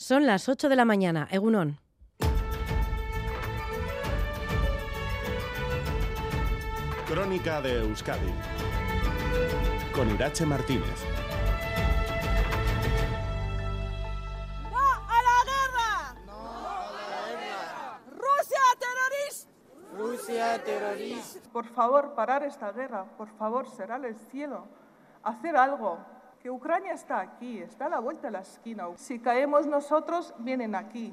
Son las 8 de la mañana. Egunon. Crónica de Euskadi con Irache Martínez. ¡No a la guerra! ¡No a la guerra! ¡Rusia terrorista! Rusia terrorista. Por favor, parar esta guerra. Por favor, será el cielo. Hacer algo que Ucrania está aquí, está a la vuelta de la esquina. Si caemos nosotros, vienen aquí.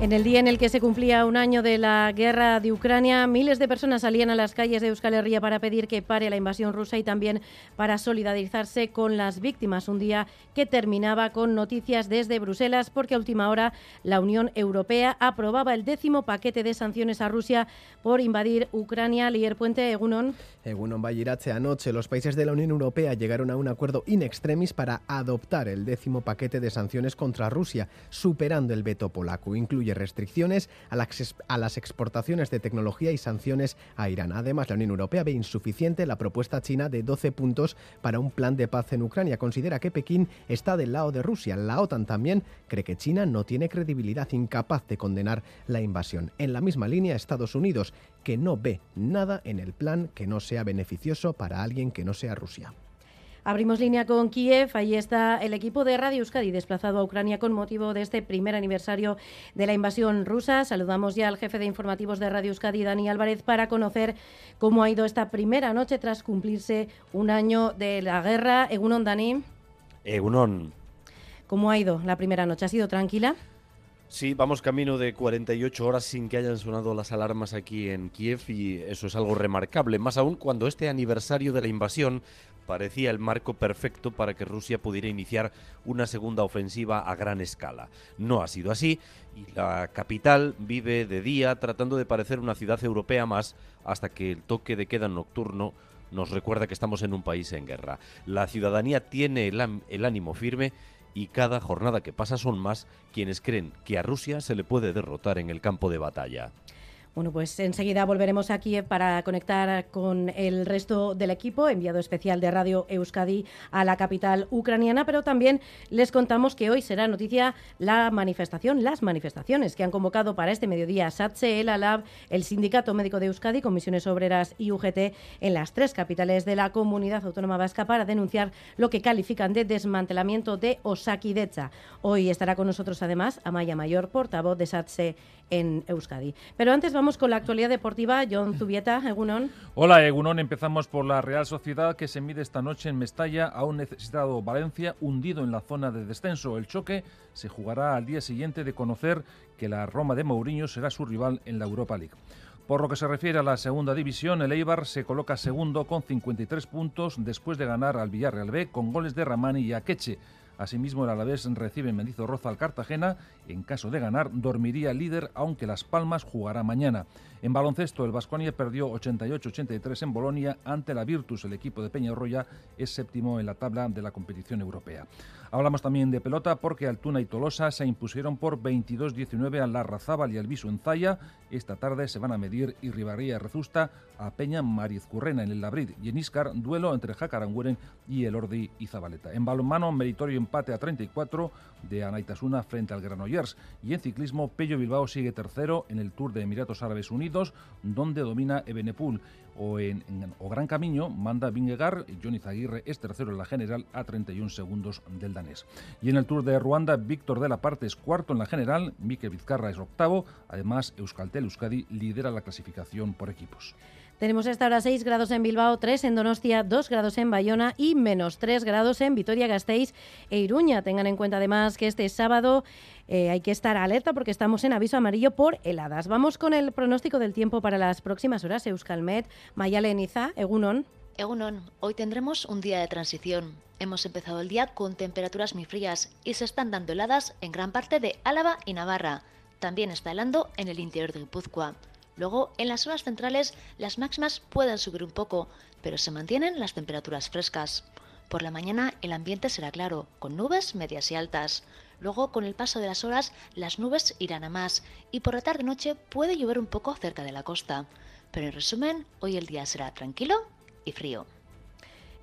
En el día en el que se cumplía un año de la guerra de Ucrania, miles de personas salían a las calles de Euskal Herria para pedir que pare la invasión rusa y también para solidarizarse con las víctimas. Un día que terminaba con noticias desde Bruselas porque a última hora la Unión Europea aprobaba el décimo paquete de sanciones a Rusia por invadir Ucrania. Lier Puente, Egunon. Egunon Bayirache, anoche los países de la Unión Europea llegaron a un acuerdo in extremis para adoptar el décimo paquete de sanciones contra Rusia, superando el veto polaco. Incluye restricciones a las, a las exportaciones de tecnología y sanciones a Irán. Además, la Unión Europea ve insuficiente la propuesta china de 12 puntos para un plan de paz en Ucrania. Considera que Pekín está del lado de Rusia. La OTAN también cree que China no tiene credibilidad, incapaz de condenar la invasión. En la misma línea, Estados Unidos, que no ve nada en el plan que no sea beneficioso para alguien que no sea Rusia. Abrimos línea con Kiev. Ahí está el equipo de Radio Euskadi desplazado a Ucrania con motivo de este primer aniversario de la invasión rusa. Saludamos ya al jefe de informativos de Radio Euskadi, Dani Álvarez, para conocer cómo ha ido esta primera noche tras cumplirse un año de la guerra. Egunon, Dani. Egunon. ¿Cómo ha ido la primera noche? ¿Ha sido tranquila? Sí, vamos camino de 48 horas sin que hayan sonado las alarmas aquí en Kiev y eso es algo remarcable, más aún cuando este aniversario de la invasión parecía el marco perfecto para que Rusia pudiera iniciar una segunda ofensiva a gran escala. No ha sido así y la capital vive de día tratando de parecer una ciudad europea más hasta que el toque de queda nocturno nos recuerda que estamos en un país en guerra. La ciudadanía tiene el, el ánimo firme y cada jornada que pasa son más quienes creen que a Rusia se le puede derrotar en el campo de batalla. Bueno, pues enseguida volveremos aquí para conectar con el resto del equipo, enviado especial de Radio Euskadi a la capital ucraniana, pero también les contamos que hoy será noticia la manifestación, las manifestaciones que han convocado para este mediodía SATSE, el ALAB, el Sindicato Médico de Euskadi, Comisiones Obreras y UGT en las tres capitales de la comunidad autónoma vasca para denunciar lo que califican de desmantelamiento de Osakidecha. Hoy estará con nosotros además Amaya Mayor, portavoz de SATSE en Euskadi. Pero antes vamos con la actualidad deportiva. John Zubieta, Egunon. Hola, Egunon. Empezamos por la Real Sociedad que se mide esta noche en Mestalla a un necesitado Valencia hundido en la zona de descenso. El choque se jugará al día siguiente de conocer que la Roma de Mourinho será su rival en la Europa League. Por lo que se refiere a la segunda división, el Eibar se coloca segundo con 53 puntos después de ganar al Villarreal B con goles de Ramani y Akeche. Asimismo, el Alavés recibe en Mendizorroza al Cartagena. En caso de ganar, dormiría líder, aunque Las Palmas jugará mañana. En baloncesto, el Vasconia perdió 88-83 en Bolonia ante la Virtus. El equipo de Peñarroya es séptimo en la tabla de la competición europea. Hablamos también de pelota porque Altuna y Tolosa se impusieron por 22-19 a la Razábal y al Viso en Zaya. Esta tarde se van a medir Irribarría Rezusta a Peña Marizcurrena en el Labrid y en Iscar, duelo entre Jacarangueren y el Ordi y Zabaleta. En balonmano, meritorio empate a 34 de Anaitasuna frente al Granollers. Y en ciclismo, Pello Bilbao sigue tercero en el Tour de Emiratos Árabes Unidos, donde domina Ebenepul. O en, o Gran Camino manda Vingegaard, Johnny Zaguirre es tercero en la general a 31 segundos del danés. Y en el Tour de Ruanda, Víctor de la Parte es cuarto en la general, Mikel Vizcarra es octavo, además Euskaltel Euskadi lidera la clasificación por equipos. Tenemos hasta ahora 6 grados en Bilbao, 3 en Donostia, 2 grados en Bayona y menos 3 grados en Vitoria-Gasteiz e Iruña. Tengan en cuenta además que este sábado eh, hay que estar alerta porque estamos en aviso amarillo por heladas. Vamos con el pronóstico del tiempo para las próximas horas. Euskalmet, Mayale Niza, Egunon. Egunon, hoy tendremos un día de transición. Hemos empezado el día con temperaturas muy frías y se están dando heladas en gran parte de Álava y Navarra. También está helando en el interior de Guipúzcoa. Luego, en las zonas centrales, las máximas pueden subir un poco, pero se mantienen las temperaturas frescas. Por la mañana el ambiente será claro, con nubes medias y altas. Luego, con el paso de las horas, las nubes irán a más y por la tarde-noche puede llover un poco cerca de la costa. Pero en resumen, hoy el día será tranquilo y frío.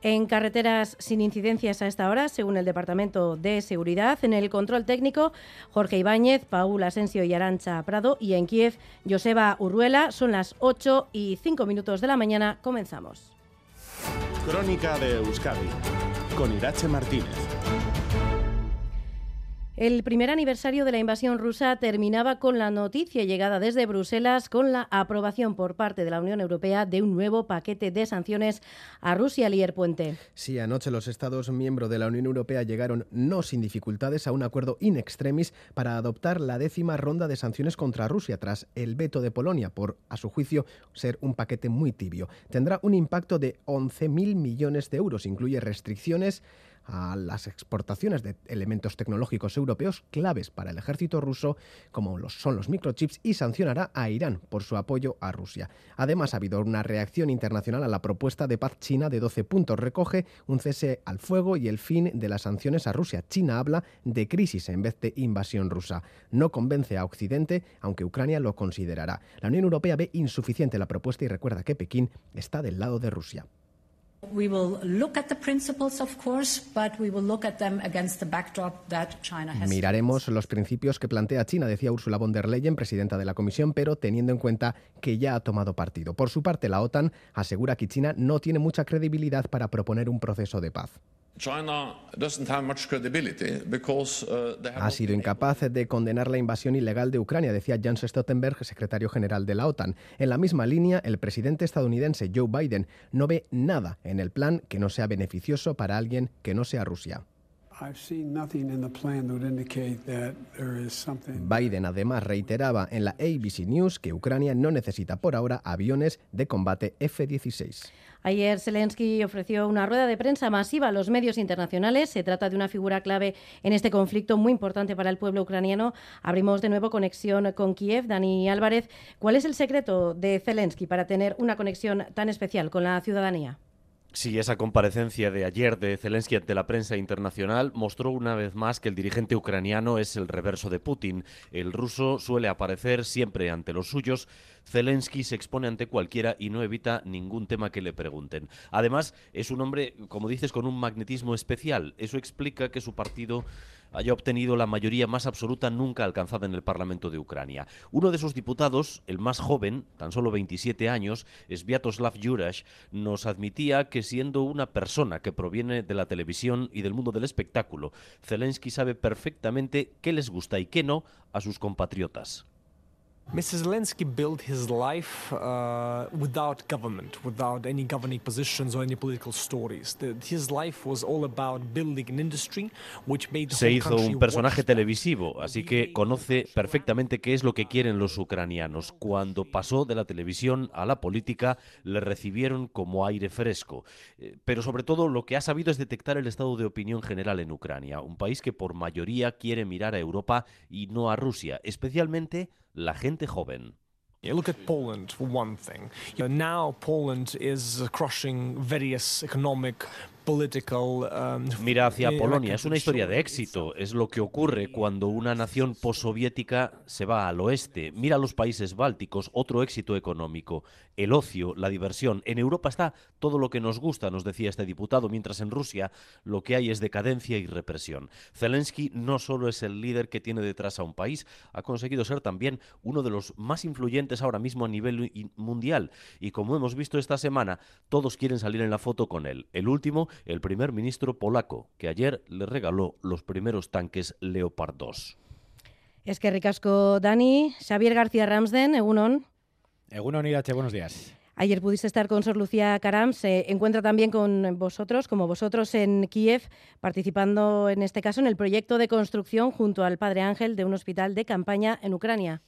En carreteras sin incidencias a esta hora, según el Departamento de Seguridad, en el control técnico, Jorge Ibáñez, Paul Asensio y Arancha Prado, y en Kiev, Joseba Urruela. Son las 8 y 5 minutos de la mañana. Comenzamos. Crónica de Euskadi, con Irache Martínez. El primer aniversario de la invasión rusa terminaba con la noticia llegada desde Bruselas con la aprobación por parte de la Unión Europea de un nuevo paquete de sanciones a Rusia, Lier Puente. Sí, anoche los Estados miembros de la Unión Europea llegaron no sin dificultades a un acuerdo in extremis para adoptar la décima ronda de sanciones contra Rusia tras el veto de Polonia por, a su juicio, ser un paquete muy tibio. Tendrá un impacto de 11.000 millones de euros, incluye restricciones a las exportaciones de elementos tecnológicos europeos claves para el ejército ruso, como los, son los microchips, y sancionará a Irán por su apoyo a Rusia. Además, ha habido una reacción internacional a la propuesta de paz china de 12 puntos. Recoge un cese al fuego y el fin de las sanciones a Rusia. China habla de crisis en vez de invasión rusa. No convence a Occidente, aunque Ucrania lo considerará. La Unión Europea ve insuficiente la propuesta y recuerda que Pekín está del lado de Rusia. Miraremos los principios que plantea China, decía Ursula von der Leyen, presidenta de la Comisión, pero teniendo en cuenta que ya ha tomado partido. Por su parte, la OTAN asegura que China no tiene mucha credibilidad para proponer un proceso de paz. Ha sido incapaz de condenar la invasión ilegal de Ucrania, decía Jens Stoltenberg, secretario general de la OTAN. En la misma línea, el presidente estadounidense Joe Biden no ve nada en el plan que no sea beneficioso para alguien que no sea Rusia. Biden además reiteraba en la ABC News que Ucrania no necesita por ahora aviones de combate F-16. Ayer Zelensky ofreció una rueda de prensa masiva a los medios internacionales. Se trata de una figura clave en este conflicto muy importante para el pueblo ucraniano. Abrimos de nuevo conexión con Kiev. Dani Álvarez, ¿cuál es el secreto de Zelensky para tener una conexión tan especial con la ciudadanía? Sí, esa comparecencia de ayer de Zelensky ante la prensa internacional mostró una vez más que el dirigente ucraniano es el reverso de Putin. El ruso suele aparecer siempre ante los suyos. Zelensky se expone ante cualquiera y no evita ningún tema que le pregunten. Además, es un hombre, como dices, con un magnetismo especial. Eso explica que su partido haya obtenido la mayoría más absoluta nunca alcanzada en el Parlamento de Ucrania. Uno de sus diputados, el más joven, tan solo 27 años, Sviatoslav Jurash, nos admitía que siendo una persona que proviene de la televisión y del mundo del espectáculo, Zelensky sabe perfectamente qué les gusta y qué no a sus compatriotas. Mr. Zelensky built his life uh, without government, without any governing positions or any political stories. The, his life was all about building an industry which made Se hizo un personaje televisivo, así que conoce perfectamente qué es lo que quieren los ucranianos. Cuando pasó de la televisión a la política, le recibieron como aire fresco. Eh, Pero sobre todo lo que ha sabido es detectar el estado de opinión general en Ucrania, un país que por mayoría quiere mirar a Europa y no a Rusia, especialmente la gente joven. Yeah, look at Poland for one thing. You know, now Poland is crushing various economic, Mira hacia eh, Polonia, es una historia de éxito, es lo que ocurre cuando una nación postsoviética se va al oeste. Mira los países bálticos, otro éxito económico, el ocio, la diversión. En Europa está todo lo que nos gusta, nos decía este diputado, mientras en Rusia lo que hay es decadencia y represión. Zelensky no solo es el líder que tiene detrás a un país, ha conseguido ser también uno de los más influyentes ahora mismo a nivel mundial. Y como hemos visto esta semana, todos quieren salir en la foto con él. El último, el primer ministro polaco, que ayer le regaló los primeros tanques Leopard 2. Es que ricasco, Dani. Xavier García Ramsden, Egunon. Egunon Irache, buenos días. Ayer pudiste estar con Sor Lucía Caram, se encuentra también con vosotros, como vosotros en Kiev, participando en este caso en el proyecto de construcción junto al Padre Ángel de un hospital de campaña en Ucrania.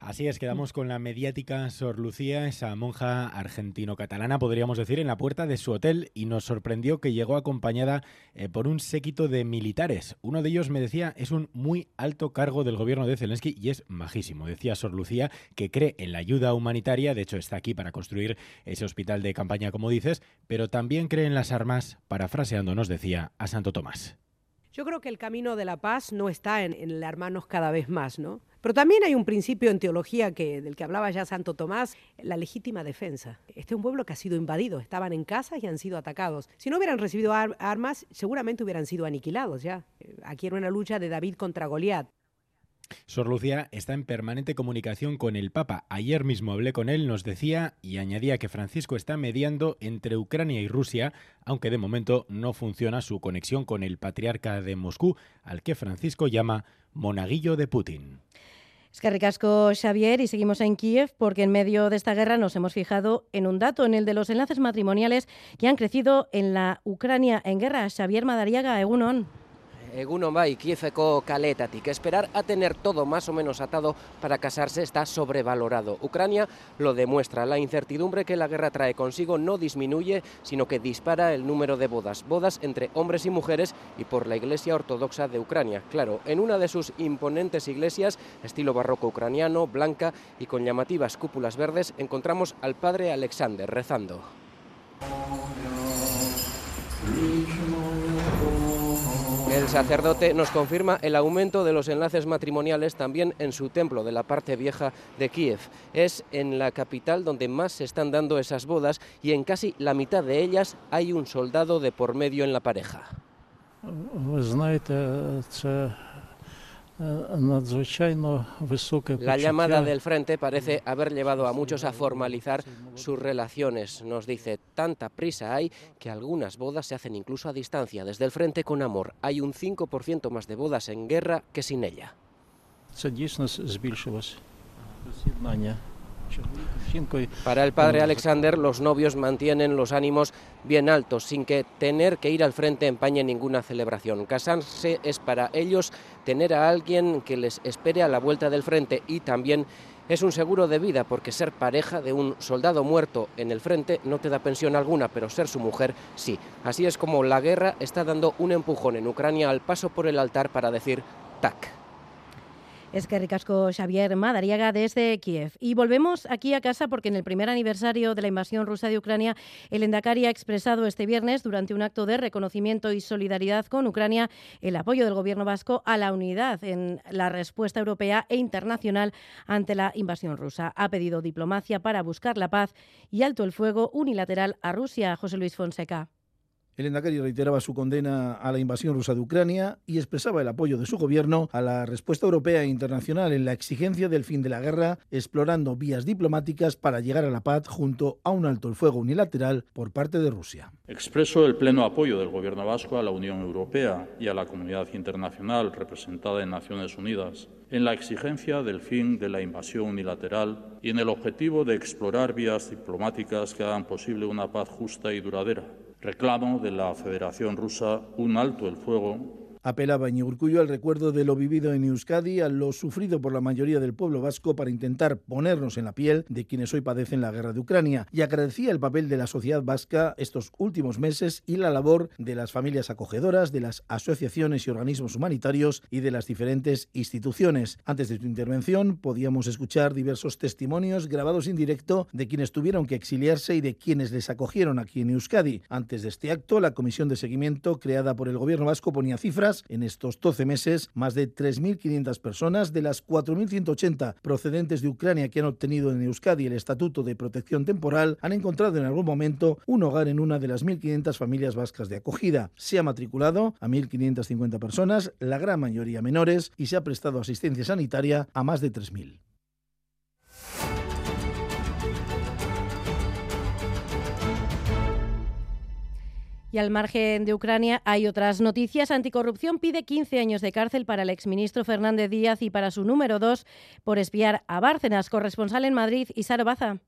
Así es, quedamos con la mediática Sor Lucía, esa monja argentino-catalana, podríamos decir, en la puerta de su hotel y nos sorprendió que llegó acompañada eh, por un séquito de militares. Uno de ellos, me decía, es un muy alto cargo del gobierno de Zelensky y es majísimo. Decía Sor Lucía que cree en la ayuda humanitaria, de hecho está aquí para construir ese hospital de campaña, como dices, pero también cree en las armas, parafraseando nos decía a Santo Tomás. Yo creo que el camino de la paz no está en, en alarmarnos cada vez más, ¿no? Pero también hay un principio en teología que, del que hablaba ya Santo Tomás, la legítima defensa. Este es un pueblo que ha sido invadido, estaban en casas y han sido atacados. Si no hubieran recibido armas, seguramente hubieran sido aniquilados ya. Aquí era una lucha de David contra Goliat. Sor Lucía está en permanente comunicación con el Papa. Ayer mismo hablé con él, nos decía y añadía que Francisco está mediando entre Ucrania y Rusia, aunque de momento no funciona su conexión con el patriarca de Moscú, al que Francisco llama monaguillo de Putin. Es que ricasco Xavier y seguimos en Kiev porque en medio de esta guerra nos hemos fijado en un dato, en el de los enlaces matrimoniales que han crecido en la Ucrania en guerra. Xavier Madariaga, Egunon. Egunon bai, Kieveko kaletatik. Esperar a tener todo más o menos atado para casarse está sobrevalorado. Ucrania lo demuestra. La incertidumbre que la guerra trae consigo no disminuye, sino que dispara el número de bodas. Bodas entre hombres y mujeres y por la Iglesia Ortodoxa de Ucrania. Claro, en una de sus imponentes iglesias, estilo barroco ucraniano, blanca y con llamativas cúpulas verdes, encontramos al padre Alexander rezando. El sacerdote nos confirma el aumento de los enlaces matrimoniales también en su templo de la parte vieja de Kiev. Es en la capital donde más se están dando esas bodas y en casi la mitad de ellas hay un soldado de por medio en la pareja. La llamada del frente parece haber llevado a muchos a formalizar sus relaciones. Nos dice, tanta prisa hay que algunas bodas se hacen incluso a distancia, desde el frente con amor. Hay un 5% más de bodas en guerra que sin ella. Para el padre Alexander, los novios mantienen los ánimos bien altos, sin que tener que ir al frente empañe ninguna celebración. Casarse es para ellos tener a alguien que les espere a la vuelta del frente y también es un seguro de vida porque ser pareja de un soldado muerto en el frente no te da pensión alguna, pero ser su mujer sí. Así es como la guerra está dando un empujón en Ucrania al paso por el altar para decir tac. Es que ricasco Xavier Madariaga desde Kiev. Y volvemos aquí a casa porque en el primer aniversario de la invasión rusa de Ucrania, el Endacari ha expresado este viernes, durante un acto de reconocimiento y solidaridad con Ucrania, el apoyo del gobierno vasco a la unidad en la respuesta europea e internacional ante la invasión rusa. Ha pedido diplomacia para buscar la paz y alto el fuego unilateral a Rusia. José Luis Fonseca. El Endacari reiteraba su condena a la invasión rusa de Ucrania y expresaba el apoyo de su gobierno a la respuesta europea e internacional en la exigencia del fin de la guerra, explorando vías diplomáticas para llegar a la paz junto a un alto el fuego unilateral por parte de Rusia. Expreso el pleno apoyo del gobierno vasco a la Unión Europea y a la comunidad internacional representada en Naciones Unidas en la exigencia del fin de la invasión unilateral y en el objetivo de explorar vías diplomáticas que hagan posible una paz justa y duradera reclamo de la Federación Rusa un alto el fuego Apelaba Urcullo al recuerdo de lo vivido en Euskadi, a lo sufrido por la mayoría del pueblo vasco para intentar ponernos en la piel de quienes hoy padecen la guerra de Ucrania y agradecía el papel de la sociedad vasca estos últimos meses y la labor de las familias acogedoras, de las asociaciones y organismos humanitarios y de las diferentes instituciones. Antes de su intervención podíamos escuchar diversos testimonios grabados en directo de quienes tuvieron que exiliarse y de quienes les acogieron aquí en Euskadi. Antes de este acto, la comisión de seguimiento creada por el gobierno vasco ponía cifras en estos 12 meses, más de 3.500 personas de las 4.180 procedentes de Ucrania que han obtenido en Euskadi el Estatuto de Protección Temporal han encontrado en algún momento un hogar en una de las 1.500 familias vascas de acogida. Se ha matriculado a 1.550 personas, la gran mayoría menores, y se ha prestado asistencia sanitaria a más de 3.000. Y al margen de Ucrania hay otras noticias. Anticorrupción pide 15 años de cárcel para el exministro Fernández Díaz y para su número 2 por espiar a Bárcenas, corresponsal en Madrid, Isaro Baza.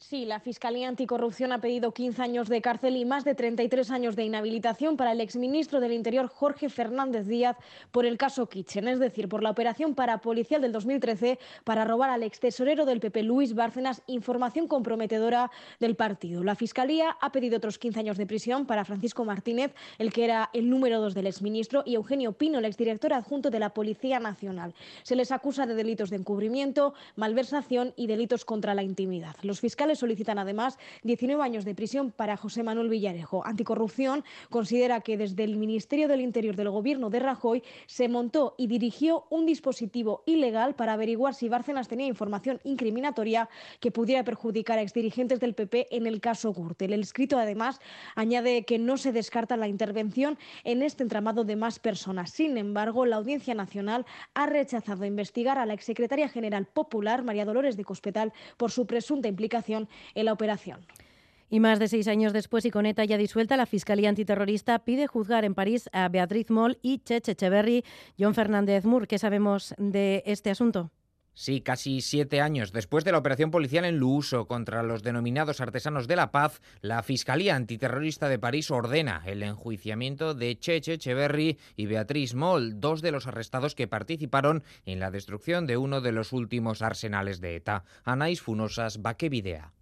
Sí, la Fiscalía Anticorrupción ha pedido 15 años de cárcel y más de 33 años de inhabilitación para el exministro del Interior Jorge Fernández Díaz por el caso Kitchen, es decir, por la operación parapolicial del 2013 para robar al ex tesorero del PP Luis Bárcenas información comprometedora del partido. La Fiscalía ha pedido otros 15 años de prisión para Francisco Martínez, el que era el número 2 del exministro, y Eugenio Pino, el exdirector adjunto de la Policía Nacional. Se les acusa de delitos de encubrimiento, malversación y delitos contra la intimidad. Los fiscales judiciales solicitan además 19 años de prisión para José Manuel Villarejo. Anticorrupción considera que desde el Ministerio del Interior del Gobierno de Rajoy se montó y dirigió un dispositivo ilegal para averiguar si Bárcenas tenía información incriminatoria que pudiera perjudicar a exdirigentes del PP en el caso Gürtel. El escrito, además, añade que no se descarta la intervención en este entramado de más personas. Sin embargo, la Audiencia Nacional ha rechazado investigar a la exsecretaria general popular, María Dolores de Cospedal, por su presunta implicación en la operación. Y más de seis años después y con ETA ya disuelta, la Fiscalía Antiterrorista pide juzgar en París a Beatriz Moll y Cheche Echeverry. John Fernández Mur, ¿qué sabemos de este asunto? Sí, casi siete años después de la operación policial en Luuso contra los denominados artesanos de la paz, la Fiscalía Antiterrorista de París ordena el enjuiciamiento de Cheche Echeverry y Beatriz Moll, dos de los arrestados que participaron en la destrucción de uno de los últimos arsenales de ETA. Anais Funosas, Bakevidea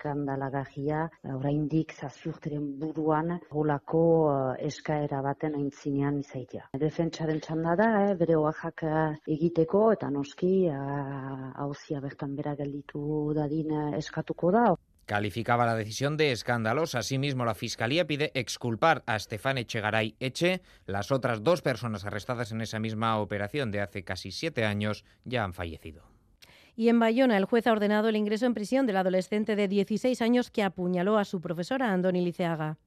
skandalagarria oraindik zazurteren buruan holako uh, eskaera baten aintzinean izaitea. Defentsaren txanda da, eh, bere oaxak egiteko eta noski hauzia uh, bertan bera gelditu dadin eskatuko da. Calificaba la decisión de escandalosa. Asimismo, la Fiscalía pide exculpar a Estefan Echegaray Eche. Las otras dos personas arrestadas en esa misma operación de hace casi siete años ya han fallecido. Y en Bayona, el juez ha ordenado el ingreso en prisión del adolescente de 16 años que apuñaló a su profesora, Andoni Liceaga.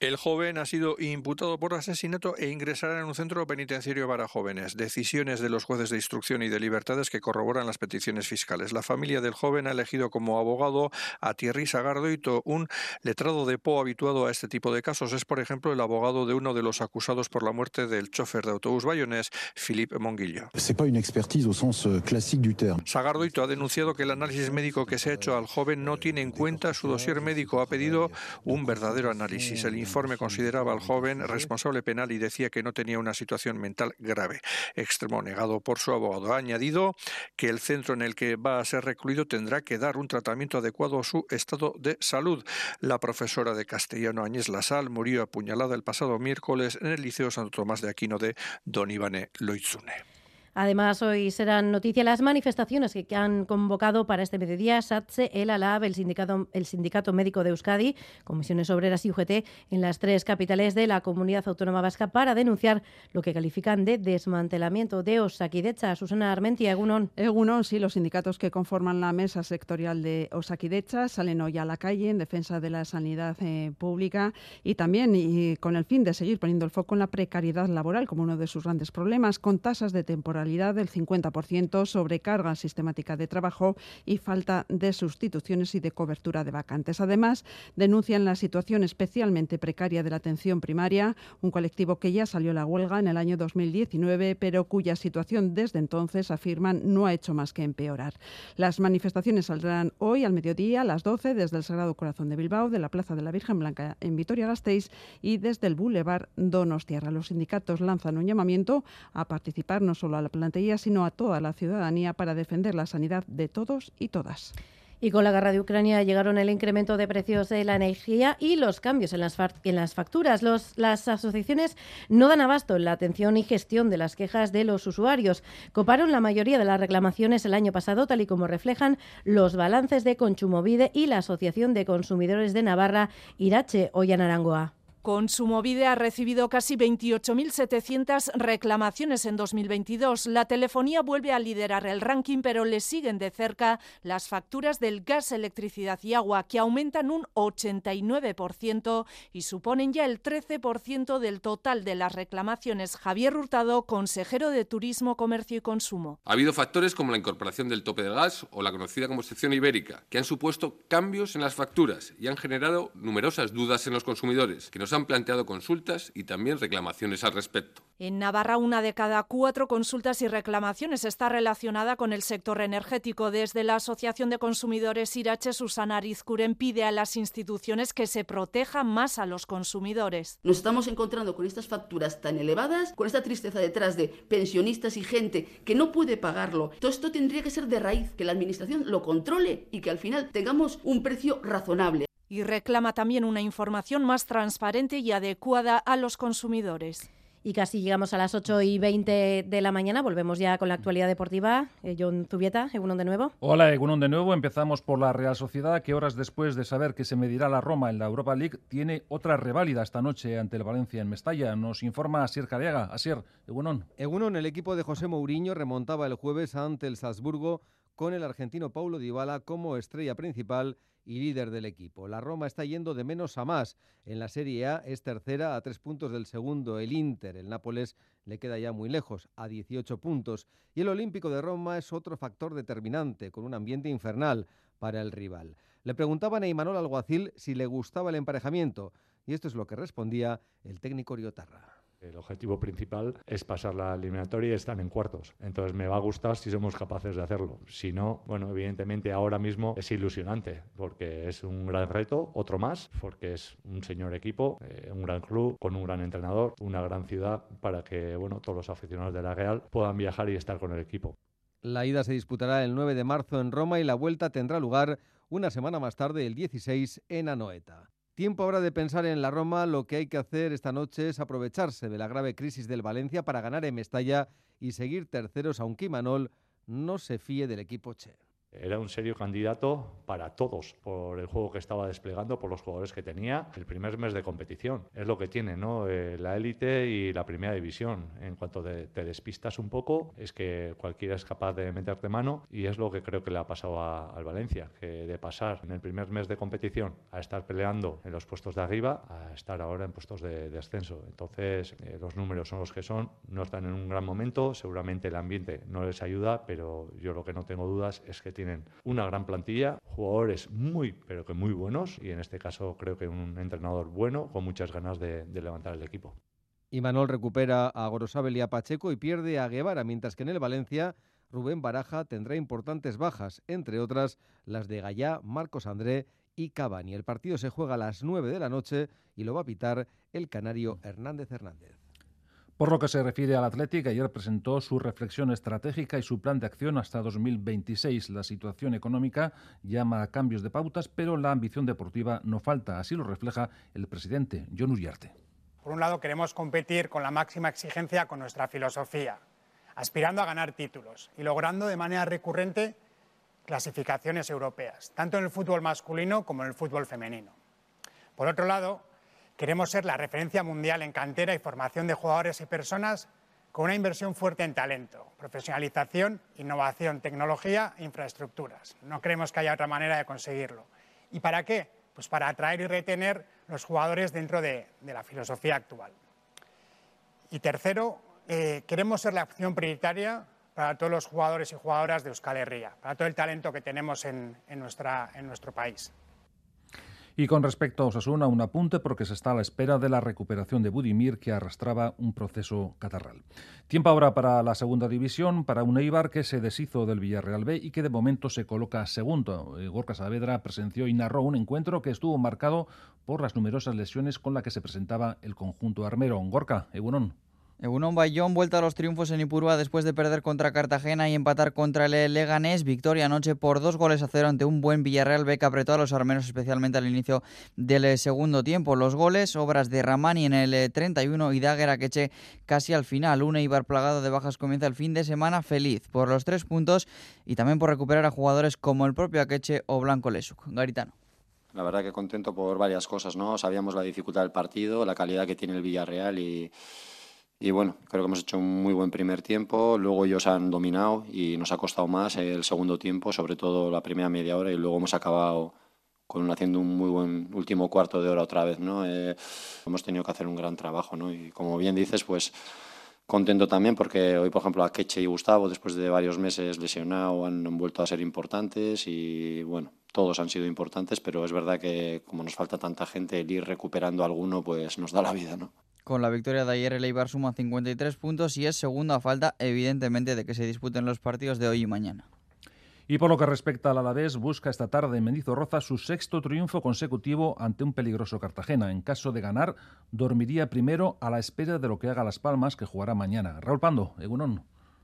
El joven ha sido imputado por asesinato e ingresará en un centro penitenciario para jóvenes. Decisiones de los jueces de instrucción y de libertades que corroboran las peticiones fiscales. La familia del joven ha elegido como abogado a Thierry Sagardoito, un letrado de Po habituado a este tipo de casos. Es, por ejemplo, el abogado de uno de los acusados por la muerte del chofer de autobús bayonés, Philippe Monguillo. Sagardoito ha denunciado que el análisis médico que se ha hecho al joven no tiene en cuenta su dossier médico. Ha pedido un verdadero análisis. El informe consideraba al joven responsable penal y decía que no tenía una situación mental grave. Extremo negado por su abogado. Ha añadido que el centro en el que va a ser recluido tendrá que dar un tratamiento adecuado a su estado de salud. La profesora de castellano Añez Lasal murió apuñalada el pasado miércoles en el Liceo Santo Tomás de Aquino de Don Ivane Loizune. Además, hoy serán noticia las manifestaciones que han convocado para este mediodía SATSE, el ALAB, el Sindicato, el Sindicato Médico de Euskadi, Comisiones Obreras y UGT en las tres capitales de la Comunidad Autónoma Vasca para denunciar lo que califican de desmantelamiento de Osakidecha. Susana Armentia, Egunon. Egunon, sí, los sindicatos que conforman la mesa sectorial de Osakidecha salen hoy a la calle en defensa de la sanidad eh, pública y también con el fin de seguir poniendo el foco en la precariedad laboral como uno de sus grandes problemas, con tasas de temporalidad del 50%, sobrecarga sistemática de trabajo y falta de sustituciones y de cobertura de vacantes. Además, denuncian la situación especialmente precaria de la atención primaria, un colectivo que ya salió a la huelga en el año 2019, pero cuya situación desde entonces, afirman, no ha hecho más que empeorar. Las manifestaciones saldrán hoy al mediodía a las 12 desde el Sagrado Corazón de Bilbao, de la Plaza de la Virgen Blanca en Vitoria-Gasteiz y desde el Boulevard Donostiarra. Los sindicatos lanzan un llamamiento a participar no solo a la plantilla, sino a toda la ciudadanía para defender la sanidad de todos y todas. Y con la guerra de Ucrania llegaron el incremento de precios de la energía y los cambios en las, facturas. Las asociaciones no dan abasto en la atención y gestión de las quejas de los usuarios. Coparon la mayoría de las reclamaciones el año pasado, tal y como reflejan los balances de Conchumovide y la Asociación de Consumidores de Navarra, Irache Ollanarangoa. Consumovide ha recibido casi 28.700 reclamaciones en 2022. La telefonía vuelve a liderar el ranking, pero le siguen de cerca las facturas del gas, electricidad y agua, que aumentan un 89% y suponen ya el 13% del total de las reclamaciones. Javier Hurtado, consejero de Turismo, Comercio y Consumo. Ha habido factores como la incorporación del tope del gas o la conocida como excepción ibérica, que han supuesto cambios en las facturas y han generado numerosas dudas en los consumidores, que nos han planteado consultas y también reclamaciones al respecto. En Navarra, una de cada cuatro consultas y reclamaciones está relacionada con el sector energético. Desde la Asociación de Consumidores Irache, Susana Arizcuren pide a las instituciones que se protejan más a los consumidores. Nos estamos encontrando con estas facturas tan elevadas, con esta tristeza detrás de pensionistas y gente que no puede pagarlo. Todo esto tendría que ser de raíz, que la Administración lo controle y que al final tengamos un precio razonable y reclama también una información más transparente y adecuada a los consumidores. Y casi llegamos a las 8 y 20 de la mañana. Volvemos ya con la actualidad deportiva. Eh, John Zubieta, Egunon de nuevo. Hola, Egunon de nuevo. Empezamos por la Real Sociedad, que horas después de saber que se medirá la Roma en la Europa League, tiene otra reválida esta noche ante el Valencia en Mestalla. Nos informa Asier Careaga. Asier, Egunon. Egunon, el equipo de José Mourinho remontaba el jueves ante el Salzburgo con el argentino Paulo Dybala como estrella principal y líder del equipo. La Roma está yendo de menos a más. En la Serie A es tercera a tres puntos del segundo, el Inter. El Nápoles le queda ya muy lejos, a 18 puntos. Y el Olímpico de Roma es otro factor determinante, con un ambiente infernal para el rival. Le preguntaban a Imanol Alguacil si le gustaba el emparejamiento, y esto es lo que respondía el técnico Riotarra. El objetivo principal es pasar la eliminatoria y estar en cuartos. Entonces me va a gustar si somos capaces de hacerlo. Si no, bueno, evidentemente ahora mismo es ilusionante porque es un gran reto, otro más, porque es un señor equipo, eh, un gran club, con un gran entrenador, una gran ciudad para que, bueno, todos los aficionados de la Real puedan viajar y estar con el equipo. La ida se disputará el 9 de marzo en Roma y la vuelta tendrá lugar una semana más tarde, el 16, en Anoeta. Tiempo ahora de pensar en la Roma. Lo que hay que hacer esta noche es aprovecharse de la grave crisis del Valencia para ganar en Mestalla y seguir terceros, aunque Imanol no se fíe del equipo Che. Era un serio candidato para todos por el juego que estaba desplegando, por los jugadores que tenía. El primer mes de competición es lo que tiene, ¿no? Eh, la élite y la primera división. En cuanto te, despistas un poco, es que cualquiera es capaz de meterte mano y es lo que creo que le ha pasado al Valencia, que de pasar en el primer mes de competición a estar peleando en los puestos de arriba a estar ahora en puestos de descenso. Entonces, eh, los números son los que son, no están en un gran momento, seguramente el ambiente no les ayuda, pero yo lo que no tengo dudas es que tienen una gran plantilla, jugadores muy, pero que muy buenos, y en este caso creo que un entrenador bueno, con muchas ganas de, levantar el equipo. Imanol recupera a Gorosabel y a Pacheco y pierde a Guevara, mientras que en el Valencia Rubén Baraja tendrá importantes bajas, entre otras las de Gallá, Marcos André y Cavani. El partido se juega a las 9 de la noche y lo va a pitar el canario Hernández Hernández. Por lo que se refiere al Athletic, ayer presentó su reflexión estratégica y su plan de acción hasta 2026. La situación económica llama a cambios de pautas, pero la ambición deportiva no falta. Así lo refleja el presidente, John Uriarte. Por un lado, queremos competir con la máxima exigencia con nuestra filosofía, aspirando a ganar títulos y logrando de manera recurrente clasificaciones europeas, tanto en el fútbol masculino como en el fútbol femenino. Por otro lado, Queremos ser la referencia mundial en cantera y formación de jugadores y personas con una inversión fuerte en talento, profesionalización, innovación, tecnología e infraestructuras. No creemos que haya otra manera de conseguirlo. ¿Y para qué? Pues para atraer y retener los jugadores dentro de, la filosofía actual. Y tercero, eh, queremos ser la opción prioritaria para todos los jugadores y jugadoras de Euskal Herria, para todo el talento que tenemos en nuestro país. Y con respecto a Osasuna, un apunte porque se está a la espera de la recuperación de Budimir, que arrastraba un proceso catarral. Tiempo ahora para la segunda división, para un Eibar que se deshizo del Villarreal B y que de momento se coloca segundo. Eh, Gorka Saavedra presenció y narró un encuentro que estuvo marcado por las numerosas lesiones con las que se presentaba el conjunto armero. Gorka, Egunon. Egunon Bayón, vuelta a los triunfos en Ipurúa después de perder contra Cartagena y empatar contra el Leganés. Victoria anoche por dos goles a cero ante un buen Villarreal B que apretó a los armenos, especialmente al inicio del eh, segundo tiempo. Los goles, obras de Ramani en el 31 eh, y Daguer Queche casi al final. Un Eibar plagado de bajas comienza el fin de semana feliz por los tres puntos y también por recuperar a jugadores como el propio Akeche o Blanco Lesuk. Garitano. La verdad que contento por varias cosas, ¿no? Sabíamos la dificultad del partido, la calidad que tiene el Villarreal y y bueno, creo que hemos hecho un muy buen primer tiempo. Luego ellos han dominado y nos ha costado más el segundo tiempo, sobre todo la primera media hora. Y luego hemos acabado con haciendo un muy buen último cuarto de hora otra vez. ¿no? Eh, hemos tenido que hacer un gran trabajo. ¿no? Y como bien dices, pues contento también porque hoy, por ejemplo, a Keche y Gustavo, después de varios meses lesionados, han vuelto a ser importantes. Y bueno, todos han sido importantes, pero es verdad que como nos falta tanta gente, el ir recuperando alguno, pues nos da la vida. ¿no? Con la victoria de ayer, el Eibar suma 53 puntos y es segundo a falta, evidentemente, de que se disputen los partidos de hoy y mañana. Y por lo que respecta al Alavés, busca esta tarde en Mendizorroza su sexto triunfo consecutivo ante un peligroso Cartagena. En caso de ganar, dormiría primero a la espera de lo que haga Las Palmas, que jugará mañana. Raúl Pando, Egunon.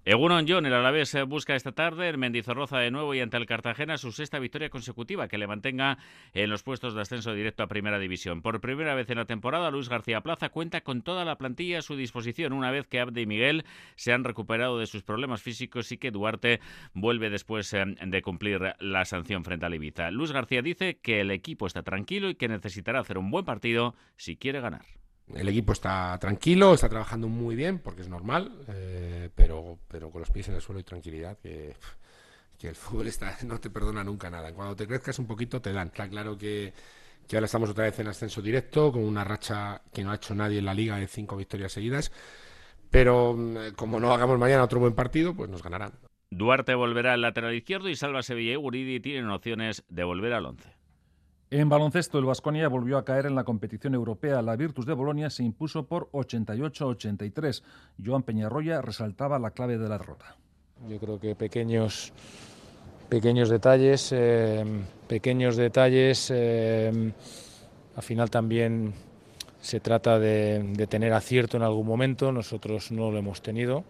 Egunon John, el Alavés eh, busca esta tarde en Mendizorroza de nuevo y ante el Cartagena su sexta victoria consecutiva que le mantenga en los puestos de ascenso directo a Primera División. Por primera vez en la temporada, Luis García Plaza cuenta con toda la plantilla a su disposición una vez que Abde y Miguel se han recuperado de sus problemas físicos y que Duarte vuelve después eh, de cumplir la sanción frente al Ibiza. Luis García dice que el equipo está tranquilo y que necesitará hacer un buen partido si quiere ganar. El equipo está tranquilo, está trabajando muy bien, porque es normal, eh, pero, pero con los pies en el suelo y tranquilidad, que, el fútbol está, no te perdona nunca nada. Cuando te crezcas un poquito te dan. Está claro que, que ahora estamos otra vez en ascenso directo, con una racha que no ha hecho nadie en la liga de cinco victorias seguidas, pero mm, como no hagamos mañana otro buen partido, pues nos ganarán. Duarte volverá al lateral izquierdo y Salva Sevilla y Guridi tienen opciones de volver al once. En baloncesto, el Vasconia volvió a caer en la competición europea. La Virtus de Bolonia se impuso por 88-83. Joan Peñarroya resaltaba la clave de la derrota. Yo creo que pequeños, pequeños detalles, eh, pequeños detalles. Eh, al final también se trata de, de tener acierto en algún momento. Nosotros no lo hemos tenido.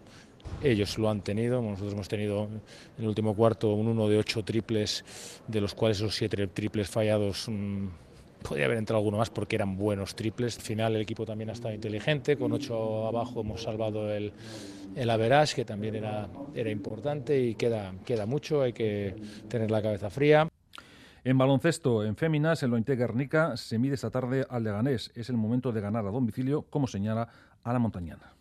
Ellos lo han tenido, nosotros hemos tenido en el último cuarto un uno de ocho triples, de los cuales esos siete triples fallados mmm, podría haber entrado alguno más porque eran buenos triples. Al final el equipo también ha estado inteligente, con ocho abajo hemos salvado el, el average, que también era, era importante y queda, queda mucho, hay que tener la cabeza fría. En baloncesto, en féminas, el Lointe Guernica se mide esta tarde al Leganés. Es el momento de ganar a domicilio, como señala a la montañana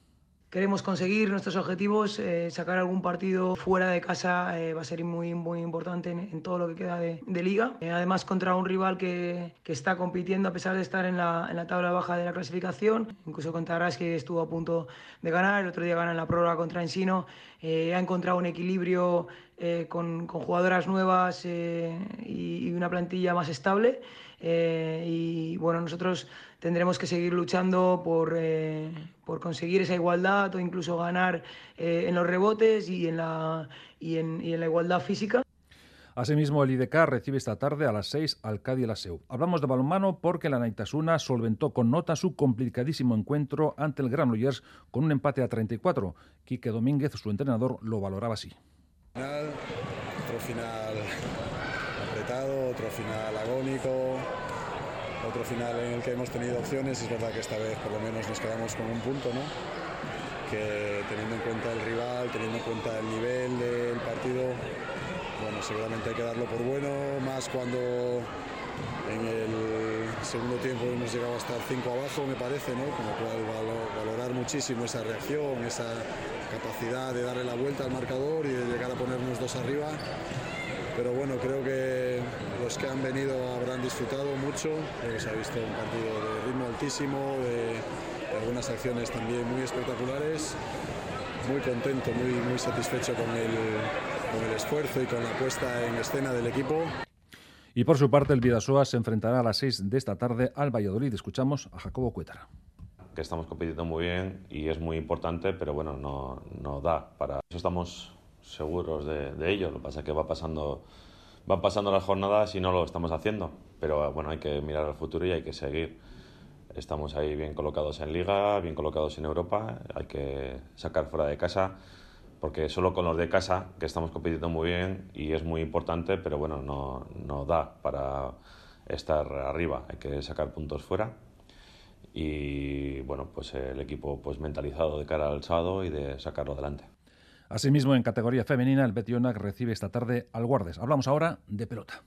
queremos conseguir nuestros objetivos, eh, sacar algún partido fuera de casa eh, va a ser muy, muy importante en, en todo lo que queda de, de liga. Eh, además, contra un rival que, que, está compitiendo a pesar de estar en la, en la, tabla baja de la clasificación, incluso contra que estuvo a punto de ganar, el otro día gana en la prórroga contra Ensino, ha encontrado un equilibrio con, con, jugadoras nuevas y, y, una plantilla más estable. Y bueno, nosotros tendremos que seguir luchando por, eh, por conseguir esa igualdad o incluso ganar eh, en los rebotes y en, la, y, en, y en la igualdad física. Asimismo, el IDK recibe esta tarde a las 6 al Cádiz y la SEU. Hablamos de balonmano porque la Naitasuna solventó con nota su complicadísimo encuentro ante el Granollers con un empate a 34. Quique Domínguez, su entrenador, lo valoraba así. Final, otro final apretado, otro final agónico, otro final en el que hemos tenido opciones. Es verdad que esta vez por lo menos nos quedamos con un punto, ¿no? que teniendo en cuenta el rival, teniendo en cuenta el nivel del partido, bueno, seguramente hay que darlo por bueno, más cuando en el segundo tiempo hemos llegado a estar cinco abajo, me parece, ¿no? Con lo cual valorar muchísimo esa reacción, esa capacidad de darle la vuelta al marcador y de llegar a ponernos dos arriba pero bueno, creo que los que han venido habrán disfrutado mucho, creo que se ha visto un partido de ritmo altísimo, de, de algunas acciones también muy espectaculares, muy contento, muy, muy satisfecho con el, con el esfuerzo y con la puesta en escena del equipo. Y por su parte, el Vidasoa se enfrentará a las 6 de esta tarde al Valladolid. Escuchamos a Jacobo Cuétara que estamos compitiendo muy bien y es muy importante, pero bueno, no, no da para eso estamos seguros de, de, ello. Lo que pasa es que va pasando, van pasando las jornadas y no lo estamos haciendo. Pero bueno, hay que mirar al futuro y hay que seguir. Estamos ahí bien colocados en Liga, bien colocados en Europa. Hay que sacar fuera de casa, porque solo con los de casa, que estamos compitiendo muy bien y es muy importante, pero bueno, no, no da para estar arriba. Hay que sacar puntos fuera. Y bueno, pues el equipo pues mentalizado de cara al sábado y de sacarlo adelante. Asimismo, en categoría femenina, el Betionac recibe esta tarde al Guardes. Hablamos ahora de pelota.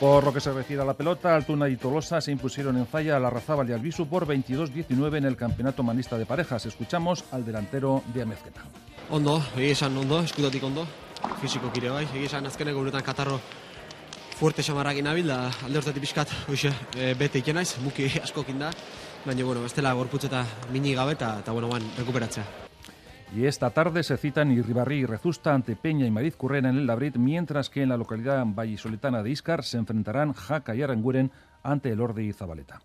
Por lo que se refiere a la pelota, Altuna y Tolosa se impusieron en falla a la Razábal y al Visu por 22-19 en el Campeonato Manista de Parejas. Escuchamos al delantero de Amezqueta. Ondo, egia esan ondo, eskudatik ondo, fisiko kire bai, egia esan azkeneko uretan katarro fuerte xamarrak inabil, da alde hortatik pixkat, hoxe, e, bete ikenaiz, muki askokin da, baina, bueno, bestela gorputz eta mini gabe eta, bueno, ban, recuperatzea. Y esta tarde se citan Irribarri y Rezusta ante Peña y Mariz Currena en el Labrit, mientras que en la localidad vallisoletana de Iscar se enfrentarán Jaca y Aranguren ante el Orde y Zabaleta.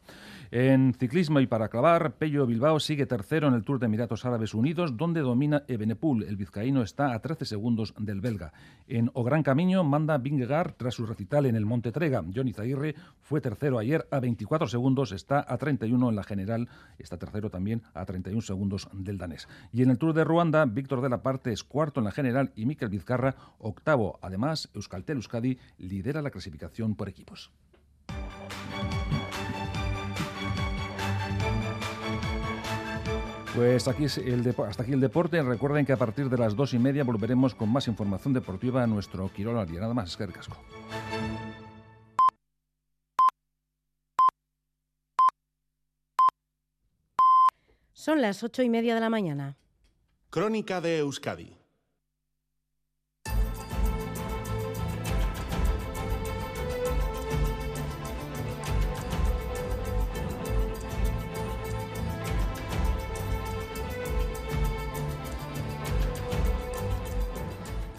En ciclismo y para clavar, Pello Bilbao sigue tercero en el Tour de Emiratos Árabes Unidos, donde domina Ebenepul. El vizcaíno está a 13 segundos del belga. En O Gran Camino manda Vingegaard tras su recital en el Monte Trega. Johnny Zaguirre fue tercero ayer a 24 segundos, está a 31 en la general, está tercero también a 31 segundos del danés. Y en el Tour de Ruanda, Víctor de la Parte es cuarto en la general y Mikel Vizcarra octavo. Además, Euskaltel Euskadi lidera la clasificación por equipos. Pues aquí el hasta aquí el deporte. Recuerden que a partir de las dos y media volveremos con más información deportiva a nuestro Quirol al día. Nada más, es que casco. Son las ocho y media de la mañana. Crónica de Euskadi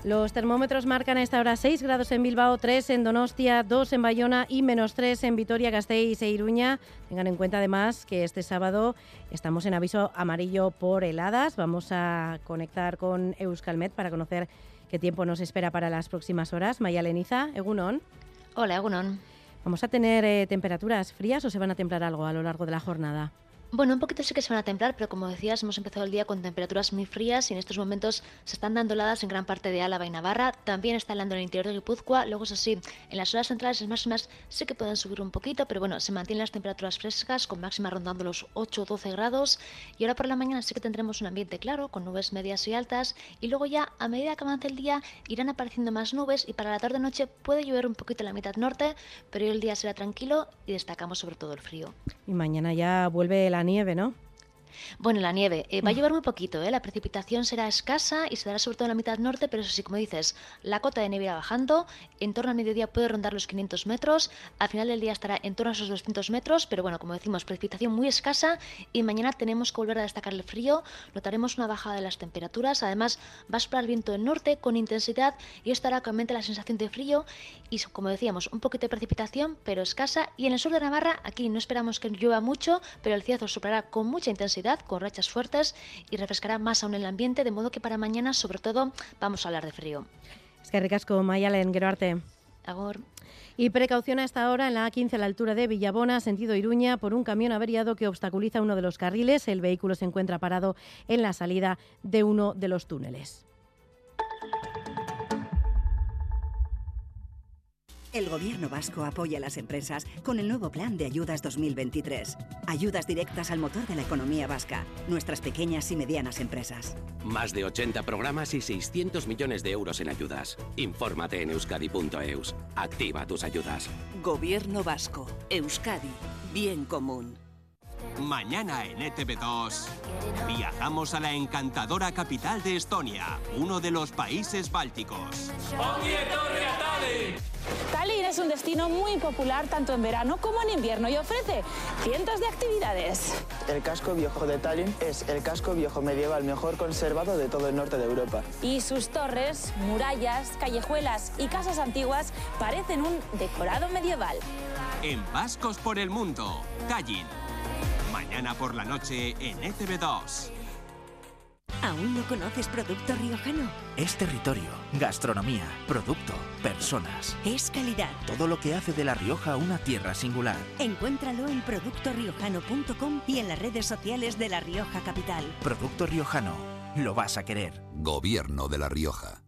Los termómetros marcan a esta hora 6 grados en Bilbao, 3 en Donostia, 2 en Bayona y menos 3 en Vitoria, Gasteiz e Iruña. Tengan en cuenta además que este sábado estamos en aviso amarillo por heladas. Vamos a conectar con Euskalmet para conocer qué tiempo nos espera para las próximas horas. Maya Leniza, Egunon. Hola, Egunon. ¿Vamos a tener eh, temperaturas frías o se van a templar algo a lo largo de la jornada? Bueno, un poquito sí que se van a templar, pero como decías, hemos empezado el día con temperaturas muy frías y en estos momentos se están dando heladas en gran parte de Álava y Navarra. También está helando en el interior de Guipúzcoa. Luego, eso sí, en las horas centrales las máximas sí que pueden subir un poquito, pero bueno, se mantienen las temperaturas frescas con máximas rondando los 8 o 12 grados. Y ahora por la mañana sí que tendremos un ambiente claro, con nubes medias y altas. Y luego ya, a medida que avance el día, irán apareciendo más nubes y para la tarde-noche puede llover un poquito en la mitad norte, pero el día será tranquilo y destacamos sobre todo el frío. Y mañana ya vuelve la nieve, ¿no? Bueno, la nieve eh, va a llevar muy poquito, ¿eh? la precipitación será escasa y se dará sobre todo en la mitad norte, pero eso sí, como dices, la cota de nieve irá bajando, en torno al mediodía puede rondar los 500 metros, al final del día estará en torno a esos 200 metros, pero bueno, como decimos, precipitación muy escasa y mañana tenemos que volver a destacar el frío, notaremos una bajada de las temperaturas, además va a soplar viento del norte con intensidad y esto hará que aumente la sensación de frío y como decíamos, un poquito de precipitación, pero escasa y en el sur de Navarra, aquí no esperamos que llueva mucho, pero el cielo soplará con mucha intensidad con rachas fuertes y refrescará más aún el ambiente, de modo que para mañana, sobre todo, vamos a hablar de frío. Es que ricasco, Mayalen, Geroarte. Agor. Y precaución a esta hora en la A15 a la altura de Villabona, sentido Iruña, por un camión averiado que obstaculiza uno de los carriles. El vehículo se encuentra parado en la salida de uno de los túneles. El gobierno vasco apoya a las empresas con el nuevo plan de ayudas 2023. Ayudas directas al motor de la economía vasca, nuestras pequeñas y medianas empresas. Más de 80 programas y 600 millones de euros en ayudas. Infórmate en euskadi.eus. Activa tus ayudas. Gobierno vasco. Euskadi. Bien común. Mañana en ETV2 viajamos a la encantadora capital de Estonia, uno de los países bálticos. Tallinn es un destino muy popular tanto en verano como en invierno y ofrece cientos de actividades. El casco viejo de Tallinn es el casco viejo medieval mejor conservado de todo el norte de Europa. Y sus torres, murallas, callejuelas y casas antiguas parecen un decorado medieval. En Vascos por el Mundo, Tallinn. Mañana por la noche en ETV2. ¿Aún no conoces Producto Riojano? Es territorio, gastronomía, producto, personas. Es calidad. Todo lo que hace de La Rioja una tierra singular. Encuéntralo en productoriojano.com y en las redes sociales de La Rioja Capital. Producto Riojano. Lo vas a querer. Gobierno de La Rioja.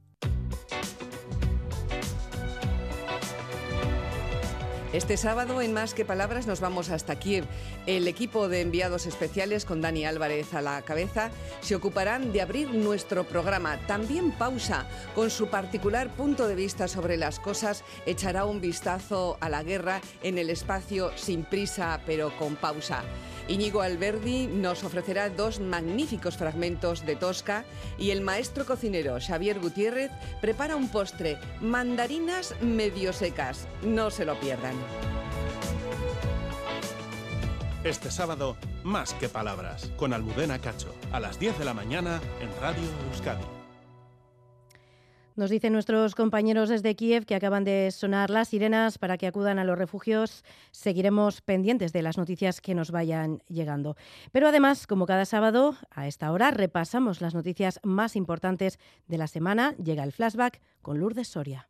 Este sábado, en Más que Palabras, nos vamos hasta Kiev. El equipo de enviados especiales, con Dani Álvarez a la cabeza, se ocuparán de abrir nuestro programa. También Pausa, con su particular punto de vista sobre las cosas, echará un vistazo a la guerra en el espacio sin prisa, pero con pausa. Íñigo Alberdi nos ofrecerá dos magníficos fragmentos de Tosca y el maestro cocinero Xavier Gutiérrez prepara un postre, mandarinas medio secas. No se lo pierdan. Este sábado, más que palabras, con Almudena Cacho, a las 10 de la mañana en Radio Euskadi. Nos dicen nuestros compañeros desde Kiev que acaban de sonar las sirenas para que acudan a los refugios. Seguiremos pendientes de las noticias que nos vayan llegando. Pero además, como cada sábado, a esta hora repasamos las noticias más importantes de la semana. Llega el flashback con Lourdes Soria.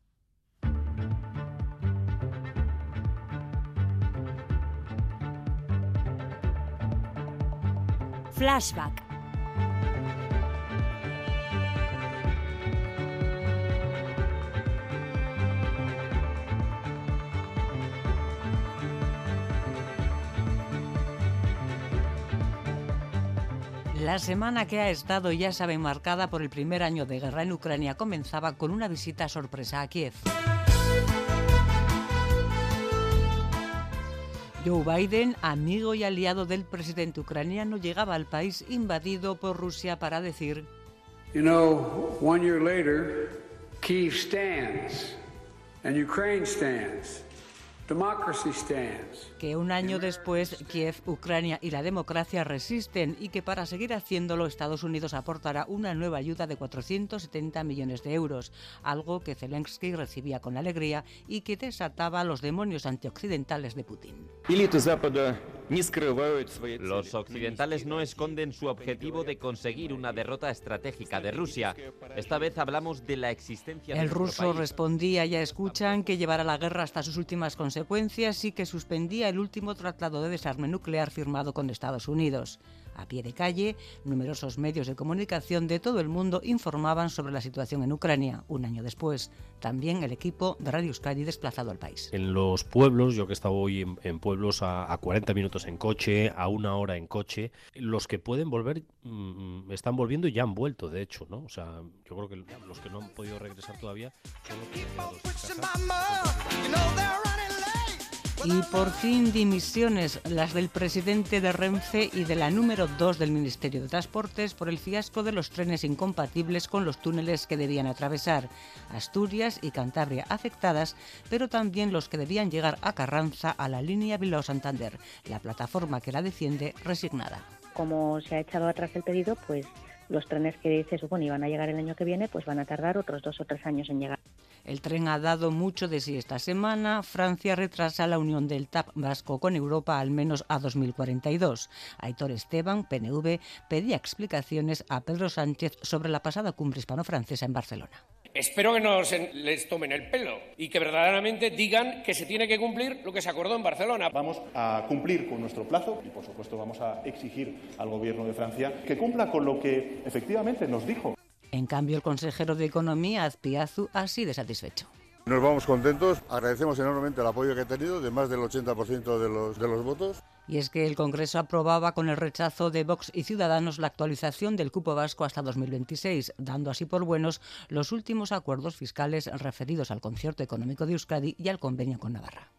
Flashback La semana que ha estado, ya saben, marcada por el primer año de guerra en Ucrania, comenzaba con una visita sorpresa a Kiev. Joe Biden, amigo y aliado del presidente ucraniano, llegaba al país invadido por Rusia para decir: You know, one year later, Kiev stands and Ukraine stands. Que un año después Kiev, Ucrania y la democracia resisten y que para seguir haciéndolo Estados Unidos aportará una nueva ayuda de 470 millones de euros, algo que Zelensky recibía con alegría y que desataba los demonios antioccidentales de Putin. Los occidentales no esconden su objetivo de conseguir una derrota estratégica de Rusia. Esta vez hablamos de la existencia El ruso respondía, ya escuchan, que llevará la guerra hasta sus últimas consecuencias consecuencias y que suspendía el último tratado de desarme nuclear firmado con Estados Unidos. A pie de calle, numerosos medios de comunicación de todo el mundo informaban sobre la situación en Ucrania. Un año después, también el equipo de Radio Euskadi desplazado al país. En los pueblos, yo que he estado hoy en, pueblos a, 40 minutos en coche, a una hora en coche, los que pueden volver mm, están volviendo y ya han vuelto, de hecho, ¿no? O sea, yo creo que los que no han podido regresar todavía son los que y por fin dimisiones, las del presidente de Renfe y de la número 2 del Ministerio de Transportes por el fiasco de los trenes incompatibles con los túneles que debían atravesar. Asturias y Cantabria afectadas, pero también los que debían llegar a Carranza a la línea Bilbao-Santander, la plataforma que la defiende resignada. Como se ha echado atrás el pedido, pues los trenes que se supone iban a llegar el año que viene, pues van a tardar otros dos o tres años en llegar. El tren ha dado mucho de sí esta semana. Francia retrasa la unión del TAP vasco con Europa al menos a 2042. Aitor Esteban, PNV, pedía explicaciones a Pedro Sánchez sobre la pasada cumbre hispano-francesa en Barcelona. Espero que no les tomen el pelo y que verdaderamente digan que se tiene que cumplir lo que se acordó en Barcelona. Vamos a cumplir con nuestro plazo y, por supuesto, vamos a exigir al Gobierno de Francia que cumpla con lo que efectivamente nos dijo. En cambio, el consejero de Economía, Azpiazu, ha sido satisfecho. Nos vamos contentos, agradecemos enormemente el apoyo que ha tenido de más del 80% de los, de los votos. Y es que el Congreso aprobaba con el rechazo de Vox y Ciudadanos la actualización del cupo vasco hasta 2026, dando así por buenos los últimos acuerdos fiscales referidos al concierto económico de Euskadi y al convenio con Navarra.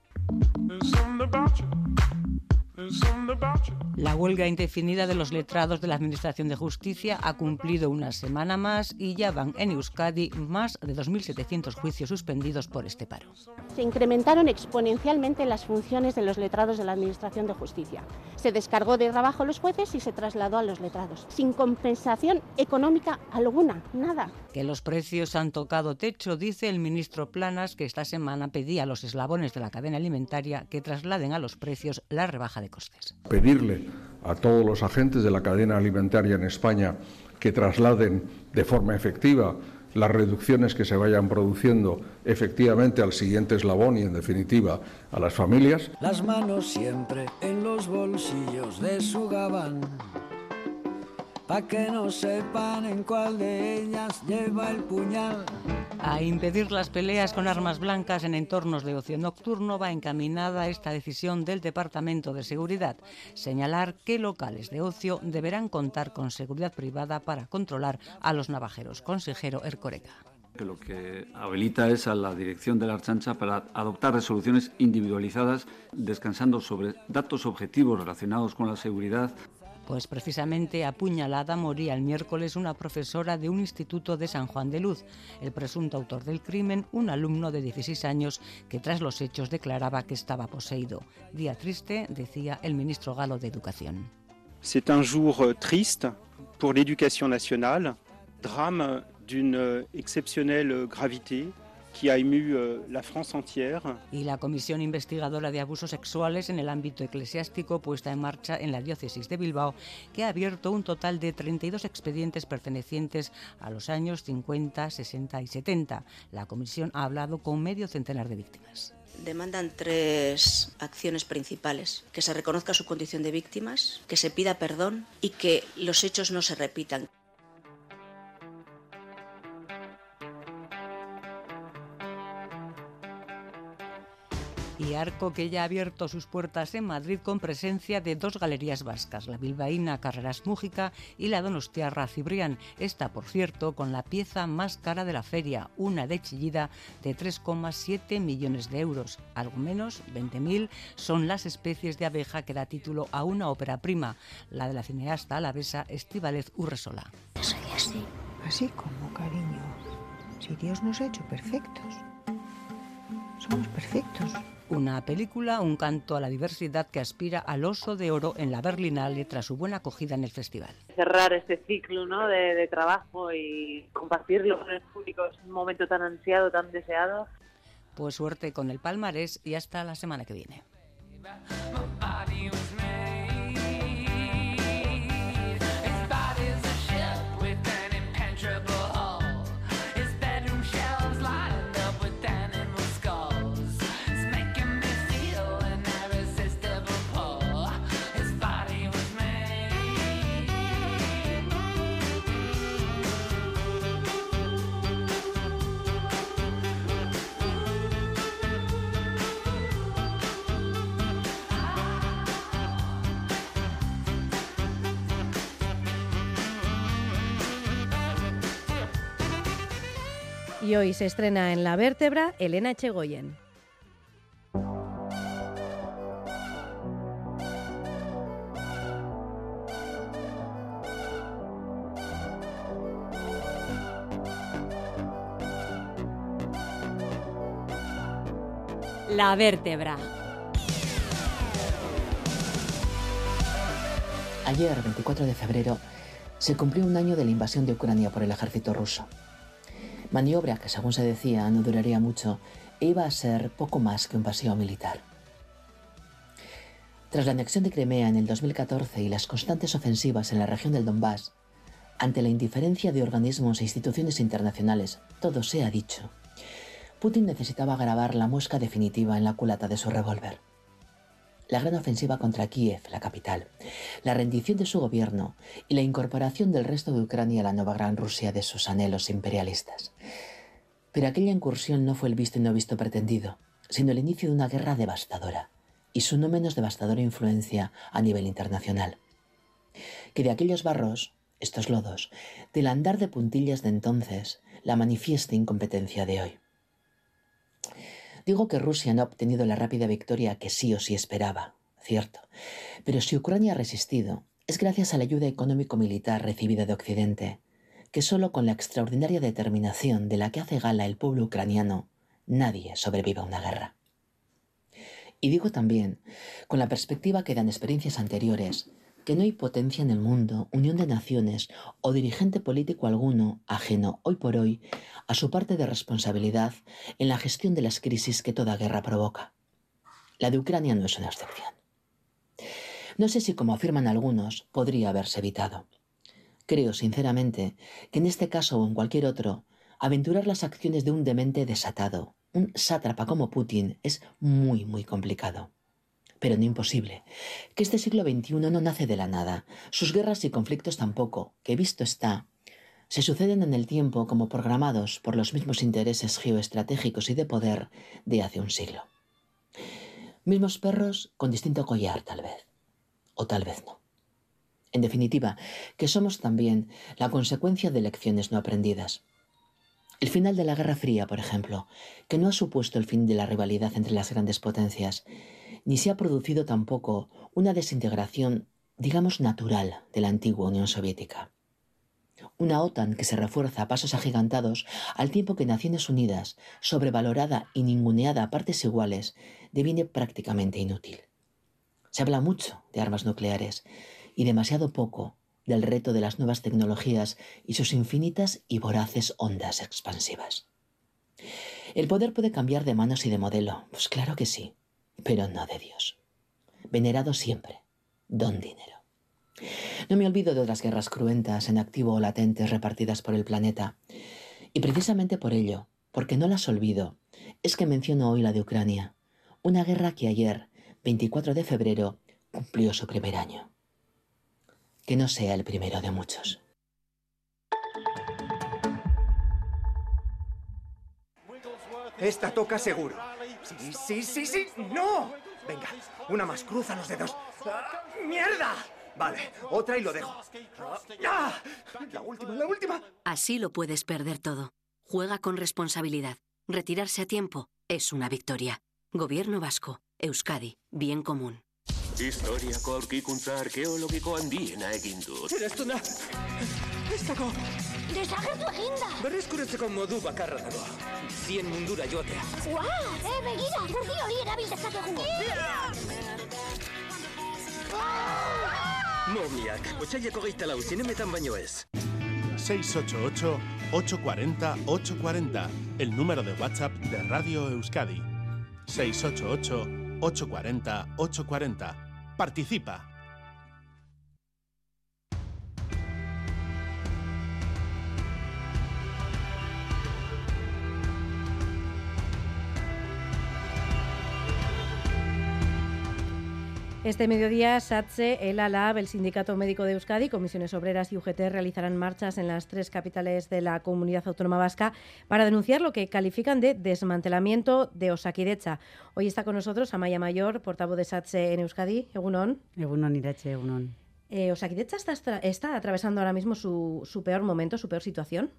La huelga indefinida de los letrados de la Administración de Justicia ha cumplido una semana más y ya van en Euskadi más de 2.700 juicios suspendidos por este paro. Se incrementaron exponencialmente las funciones de los letrados de la Administración de Justicia. Se descargó de trabajo a los jueces y se trasladó a los letrados, sin compensación económica alguna, nada. Que los precios han tocado techo, dice el ministro Planas, que esta semana pedía a los eslabones de la cadena alimentaria que trasladen a los precios la rebaja de Pedirle a todos los agentes de la cadena alimentaria en España que trasladen de forma efectiva las reducciones que se vayan produciendo efectivamente al siguiente eslabón y en definitiva a las familias. Las manos siempre en los bolsillos de su gabán pa' que no sepan en cuál de ellas lleva el puñal. A impedir las peleas con armas blancas en entornos de ocio nocturno va encaminada esta decisión del Departamento de Seguridad, señalar que locales de ocio deberán contar con seguridad privada para controlar a los navajeros. Consejero Ercorega que lo que habilita es a la dirección de la Archancha para adoptar resoluciones individualizadas, descansando sobre datos objetivos relacionados con la seguridad, pues precisamente apuñalada moría el miércoles una profesora de un instituto de San Juan de Luz. El presunto autor del crimen, un alumno de 16 años que tras los hechos declaraba que estaba poseído. Día triste, decía el ministro galo de Educación. C'est un jour triste pour l'éducation nationale, drame d'une exceptionnelle gravité qui a ému euh, la France entière. Y la Comisión Investigadora de Abusos Sexuales en el ámbito eclesiástico puesta en marcha en la diócesis de Bilbao, que ha abierto un total de 32 expedientes pertenecientes a los años 50, 60 y 70. La comisión ha hablado con medio centenar de víctimas demandan tres acciones principales. Que se reconozca su condición de víctimas, que se pida perdón y que los hechos no se repitan. Y Arco que ya ha abierto sus puertas en Madrid con presencia de dos galerías vascas, la bilbaína Carreras Mújica y la donostiarra Cibrián. Esta, por cierto, con la pieza más cara de la feria, una de chillida de 3,7 millones de euros. Algo menos, 20.000, son las especies de abeja que da título a una ópera prima, la de la cineasta alavesa Estíbalez Urresola. Soy así. Así como, cariño. Si Dios nos ha hecho perfectos. Somos perfectos. Una película, un canto a la diversidad que aspira al oso de oro en la Berlinale tras su buena acogida en el festival. Cerrar este ciclo ¿no? de, de trabajo y compartirlo con el público es un momento tan ansiado, tan deseado. Pues suerte con el palmarés y hasta la semana que viene. Y hoy se estrena en La Vértebra Elena Echegoyen. La vértebra. Ayer, 24 de febrero, se cumplió un año de la invasión de Ucrania por el ejército ruso. Maniobra que, según se decía, no duraría mucho e iba a ser poco más que un paseo militar. Tras la anexión de Crimea en el 2014 y las constantes ofensivas en la región del Donbass, ante la indiferencia de organismos e instituciones internacionales, todo se ha dicho, Putin necesitaba grabar la muesca definitiva en la culata de su revólver la gran ofensiva contra Kiev, la capital, la rendición de su gobierno y la incorporación del resto de Ucrania a la nueva gran Rusia de sus anhelos imperialistas. Pero aquella incursión no fue el visto y no visto pretendido, sino el inicio de una guerra devastadora y su no menos devastadora influencia a nivel internacional. Que de aquellos barros, estos lodos, del andar de puntillas de entonces, la manifiesta incompetencia de hoy. Digo que Rusia no ha obtenido la rápida victoria que sí o sí esperaba, cierto. Pero si Ucrania ha resistido, es gracias a la ayuda económico-militar recibida de Occidente, que solo con la extraordinaria determinación de la que hace gala el pueblo ucraniano, nadie sobrevive a una guerra. Y digo también, con la perspectiva que dan experiencias anteriores, que no hay potencia en el mundo, unión de naciones o dirigente político alguno ajeno hoy por hoy a su parte de responsabilidad en la gestión de las crisis que toda guerra provoca. La de Ucrania no es una excepción. No sé si, como afirman algunos, podría haberse evitado. Creo, sinceramente, que en este caso o en cualquier otro, aventurar las acciones de un demente desatado, un sátrapa como Putin, es muy, muy complicado pero no imposible, que este siglo XXI no nace de la nada, sus guerras y conflictos tampoco, que visto está, se suceden en el tiempo como programados por los mismos intereses geoestratégicos y de poder de hace un siglo. Mismos perros con distinto collar, tal vez, o tal vez no. En definitiva, que somos también la consecuencia de lecciones no aprendidas. El final de la Guerra Fría, por ejemplo, que no ha supuesto el fin de la rivalidad entre las grandes potencias, ni se ha producido tampoco una desintegración, digamos, natural de la antigua Unión Soviética. Una OTAN que se refuerza a pasos agigantados al tiempo que Naciones Unidas, sobrevalorada y ninguneada a partes iguales, deviene prácticamente inútil. Se habla mucho de armas nucleares y demasiado poco del reto de las nuevas tecnologías y sus infinitas y voraces ondas expansivas. El poder puede cambiar de manos y de modelo, pues claro que sí, pero no de Dios. Venerado siempre, don dinero. No me olvido de otras guerras cruentas en activo o latentes repartidas por el planeta. Y precisamente por ello, porque no las olvido, es que menciono hoy la de Ucrania, una guerra que ayer, 24 de febrero, cumplió su primer año. Que no sea el primero de muchos. Esta toca seguro. Sí, sí, sí, sí. ¡No! Venga, una más, cruza los dedos. ¡Ah, ¡Mierda! Vale, otra y lo dejo. ¡Ah! La última, la última. Así lo puedes perder todo. Juega con responsabilidad. Retirarse a tiempo es una victoria. Gobierno vasco, Euskadi, bien común. Historiako aurkikuntza arkeologiko handiena egin dut. Eraztuna! Ez dago! Desagertu eginda! Berreskuratzeko modu bakarra dago. Zien mundura joatea. Ua! Eh, begira! Gurdi hori erabil dezakegu! Momiak, otxaileko gehieta lau zinemetan baino ez. 688-840-840, el número de WhatsApp de Radio Euskadi. 688-840-840. Participa. Este mediodía, SATSE, el ALAB, el Sindicato Médico de Euskadi, Comisiones Obreras y UGT realizarán marchas en las tres capitales de la Comunidad Autónoma Vasca para denunciar lo que califican de desmantelamiento de Osakidecha. Hoy está con nosotros Amaya Mayor, portavoz de SATSE en Euskadi. Egunon. Egunon, Irache, Egunon. Eh, ¿Osakidecha está, está atravesando ahora mismo su, su, peor momento, su peor situación?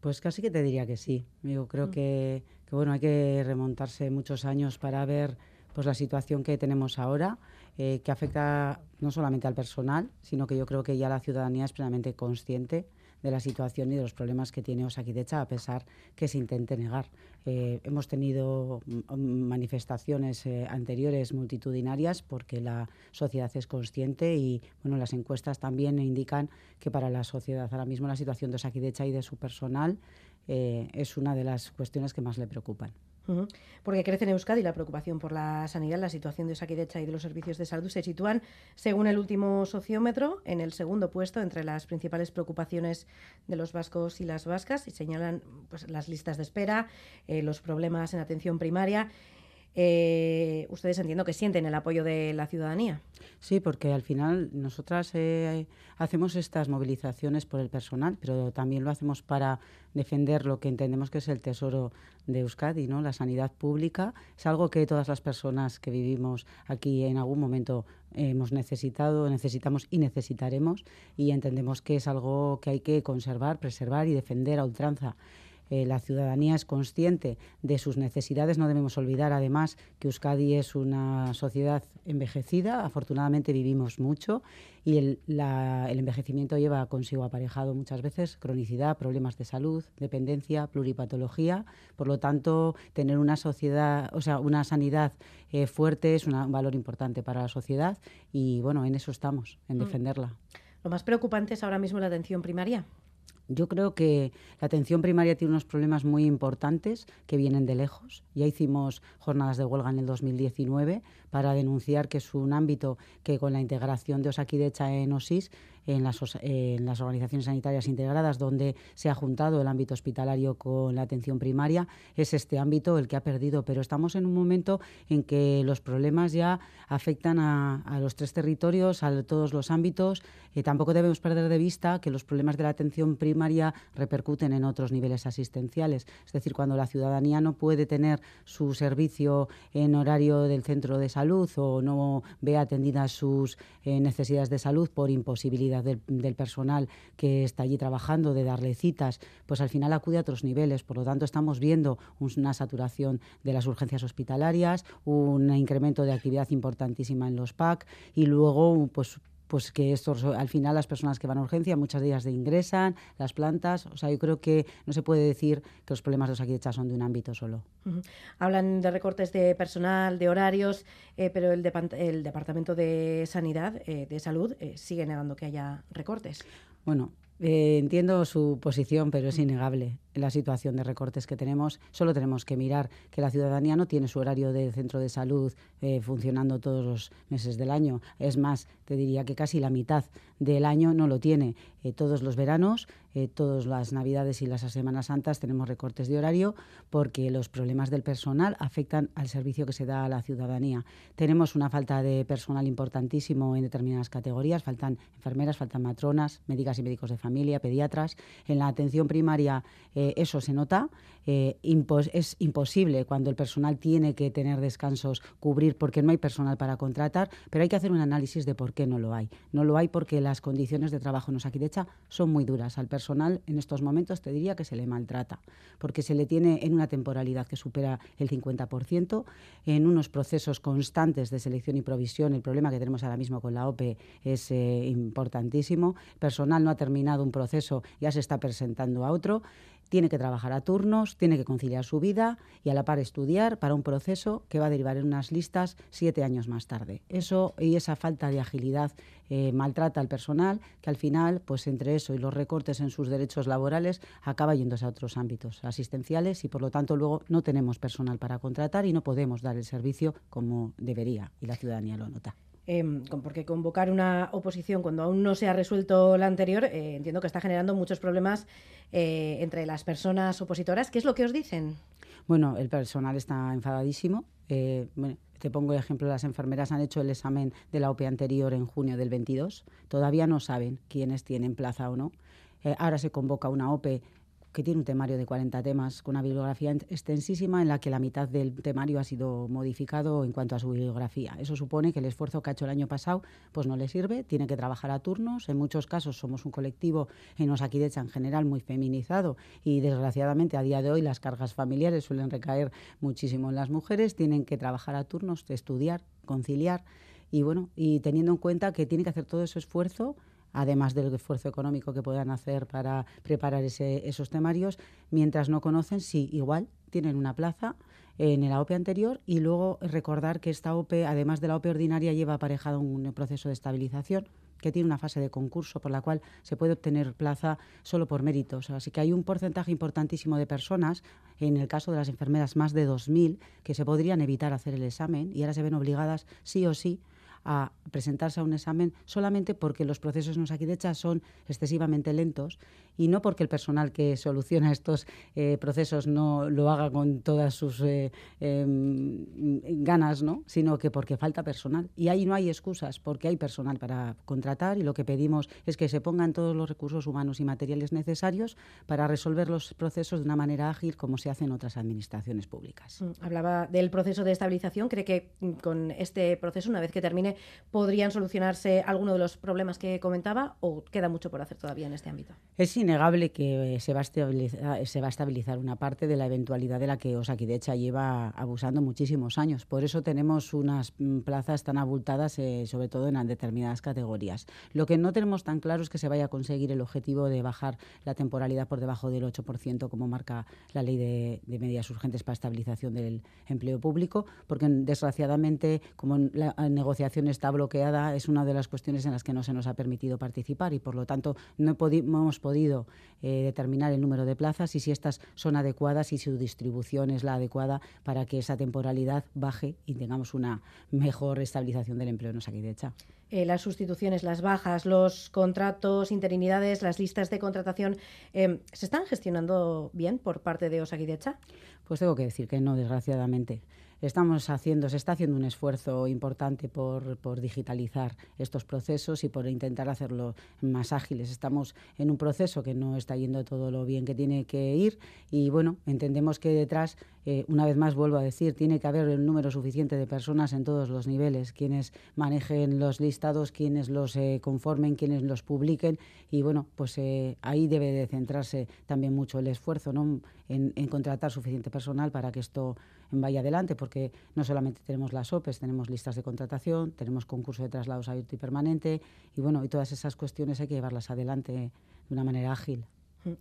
Pues casi que te diría que sí. Yo creo mm. que, que, bueno, hay que remontarse muchos años para ver pues la situación que tenemos ahora, eh, que afecta no solamente al personal, sino que yo creo que ya la ciudadanía es plenamente consciente de la situación y de los problemas que tiene Osakidecha, a pesar que se intente negar. Eh, hemos tenido manifestaciones eh, anteriores multitudinarias porque la sociedad es consciente y bueno, las encuestas también indican que para la sociedad ahora mismo la situación de Osakidecha y de su personal es una de las cuestiones que más le preocupan. Porque crece en Euskadi la preocupación por la sanidad, la situación de Saquidecha y de los servicios de salud. Se sitúan, según el último sociómetro, en el segundo puesto entre las principales preocupaciones de los vascos y las vascas y señalan pues, las listas de espera, eh, los problemas en atención primaria eh, ustedes entiendo que sienten el apoyo de la ciudadanía. Sí, porque al final nosotras eh, hacemos estas movilizaciones por el personal, pero también lo hacemos para defender lo que entendemos que es el tesoro de Euskadi, ¿no? La sanidad pública es algo que todas las personas que vivimos aquí en algún momento hemos necesitado, necesitamos y necesitaremos y entendemos que es algo que hay que conservar, preservar y defender a ultranza. Eh, la ciudadanía es consciente de sus necesidades. No debemos olvidar, además, que Euskadi es una sociedad envejecida. Afortunadamente vivimos mucho y el, el, envejecimiento lleva consigo aparejado muchas veces cronicidad, problemas de salud, dependencia, pluripatología. Por lo tanto, tener una sociedad, o sea, una sanidad eh, fuerte es un valor importante para la sociedad y bueno, en eso estamos, en mm. defenderla. Lo más preocupante es ahora mismo la atención primaria. Yo creo que la atención primaria tiene unos problemas muy importantes que vienen de lejos. Ya hicimos jornadas de huelga en el 2019 para denunciar que es un ámbito que con la integración de Osakidecha en OSIS en las, organizaciones sanitarias integradas, donde se ha juntado el ámbito hospitalario con la atención primaria, es este ámbito el que ha perdido. Pero estamos en un momento en que los problemas ya afectan a, los tres territorios, a todos los ámbitos. y tampoco debemos perder de vista que los problemas de la atención primaria repercuten en otros niveles asistenciales. Es decir, cuando la ciudadanía no puede tener su servicio en horario del centro de salud o no ve atendidas sus eh, necesidades de salud por imposibilidad del, personal que está allí trabajando, de darle citas, pues al final acude a otros niveles. Por lo tanto, estamos viendo una saturación de las urgencias hospitalarias, un incremento de actividad importantísima en los PAC y luego, pues pues que estos, al final las personas que van a urgencia, muchas de ellas de ingresan, las plantas, o sea, yo creo que no se puede decir que los problemas de Osakidecha son de un ámbito solo. Hablan de recortes de personal, de horarios, eh, pero el, el, Departamento de Sanidad, eh, de Salud, eh, sigue negando que haya recortes. Bueno, entiendo su posición, pero es innegable la situación de recortes que tenemos. Solo tenemos que mirar que la ciudadanía no tiene su horario de centro de salud eh, funcionando todos los meses del año. Es más, te diría que casi la mitad del año no lo tiene. Eh, todos los veranos, eh, todas las Navidades y las Semanas Santas tenemos recortes de horario porque los problemas del personal afectan al servicio que se da a la ciudadanía. Tenemos una falta de personal importantísimo en determinadas categorías. Faltan enfermeras, faltan matronas, médicas y médicos de familia, pediatras. En la atención primaria eso se nota. Eh, es imposible cuando el personal tiene que tener descansos, cubrir, porque no hay personal para contratar, pero hay que hacer un análisis de por qué no lo hay. No lo hay porque las condiciones de trabajo en Osakidecha son muy duras. Al personal en estos momentos te diría que se le maltrata, porque se le tiene en una temporalidad que supera el 50%, en unos procesos constantes de selección y provisión. El problema que tenemos ahora mismo con la OPE es eh, importantísimo. Personal no ha terminado un proceso, ya se está presentando a otro tiene que trabajar a turnos, tiene que conciliar su vida y a la par estudiar para un proceso que va a derivar en unas listas siete años más tarde. Eso y esa falta de agilidad eh, maltrata al personal, que al final, pues entre eso y los recortes en sus derechos laborales, acaba yéndose a otros ámbitos asistenciales y por lo tanto luego no tenemos personal para contratar y no podemos dar el servicio como debería y la ciudadanía lo nota. Em, porque convocar una oposición cuando aún no se ha resuelto la anterior, eh, entiendo que está generando muchos problemas eh, entre las personas opositoras. ¿Qué es lo que os dicen? Bueno, el personal está enfadadísimo. Eh, te pongo el ejemplo, las enfermeras han hecho el examen de la OPE anterior en junio del 22. Todavía no saben quiénes tienen plaza o no. ahora se convoca una OPE que tiene un temario de 40 temas, con una bibliografía extensísima en la que la mitad del temario ha sido modificado en cuanto a su bibliografía. Eso supone que el esfuerzo que ha hecho el año pasado pues no le sirve, tiene que trabajar a turnos. En muchos casos somos un colectivo en Osakidecha en general muy feminizado y desgraciadamente a día de hoy las cargas familiares suelen recaer muchísimo en las mujeres, tienen que trabajar a turnos, estudiar, conciliar y bueno, y teniendo en cuenta que tiene que hacer todo ese esfuerzo además del esfuerzo económico que puedan hacer para preparar esos temarios, mientras no conocen si igual tienen una plaza en la OPE anterior y luego recordar que esta OPE, además de la OPE ordinaria, lleva aparejado un proceso de estabilización que tiene una fase de concurso por la cual se puede obtener plaza solo por méritos. Así que hay un porcentaje importantísimo de personas, en el caso de las enfermeras más de 2.000, que se podrían evitar hacer el examen y ahora se ven obligadas sí o sí a presentarse a un examen solamente porque los procesos en Osakidecha son excesivamente lentos y no porque el personal que soluciona estos eh, procesos no lo haga con todas sus eh, em, ganas, ¿no? sino que porque falta personal. Y ahí no hay excusas, porque hay personal para contratar y lo que pedimos es que se pongan todos los recursos humanos y materiales necesarios para resolver los procesos de una manera ágil como se hace en otras administraciones públicas. Mm, hablaba del proceso de estabilización. ¿Cree que mm, con este proceso, una vez que termine, podrían solucionarse algunos de los problemas que comentaba o queda mucho por hacer todavía en este ámbito? Es innegable que eh, se va, a estabilizar, se va a estabilizar una parte de la eventualidad de la que Osakidecha lleva abusando muchísimos años. Por eso tenemos unas mm, plazas tan abultadas, eh, sobre todo en determinadas categorías. Lo que no tenemos tan claro es que se vaya a conseguir el objetivo de bajar la temporalidad por debajo del 8%, como marca la ley de, de medidas urgentes para estabilización del empleo público, porque desgraciadamente, como la negociación está bloqueada, es una de las cuestiones en las que no se nos ha permitido participar y, por lo tanto, no, hemos podido eh, determinar el número de plazas y si estas son adecuadas y su distribución es la adecuada para que esa temporalidad baje y tengamos una mejor estabilización del empleo en Osakidecha. Eh, las sustituciones, las bajas, los contratos, interinidades, las listas de contratación, eh, ¿se están gestionando bien por parte de Osakidecha? Pues tengo que decir que no, desgraciadamente estamos haciendo, se está haciendo un esfuerzo importante por, por, digitalizar estos procesos y por intentar hacerlo más ágiles. Estamos en un proceso que no está yendo todo lo bien que tiene que ir y bueno, entendemos que detrás eh, una vez más vuelvo a decir, tiene que haber el número suficiente de personas en todos los niveles, quienes manejen los listados, quienes los eh, conformen, quienes los publiquen y bueno, pues eh, ahí debe de centrarse también mucho el esfuerzo ¿no? en, en contratar suficiente personal para que esto vaya adelante, porque no solamente tenemos las OPEs, tenemos listas de contratación, tenemos concurso de traslados abierto y permanente, y bueno, y todas esas cuestiones hay que llevarlas adelante de una manera ágil.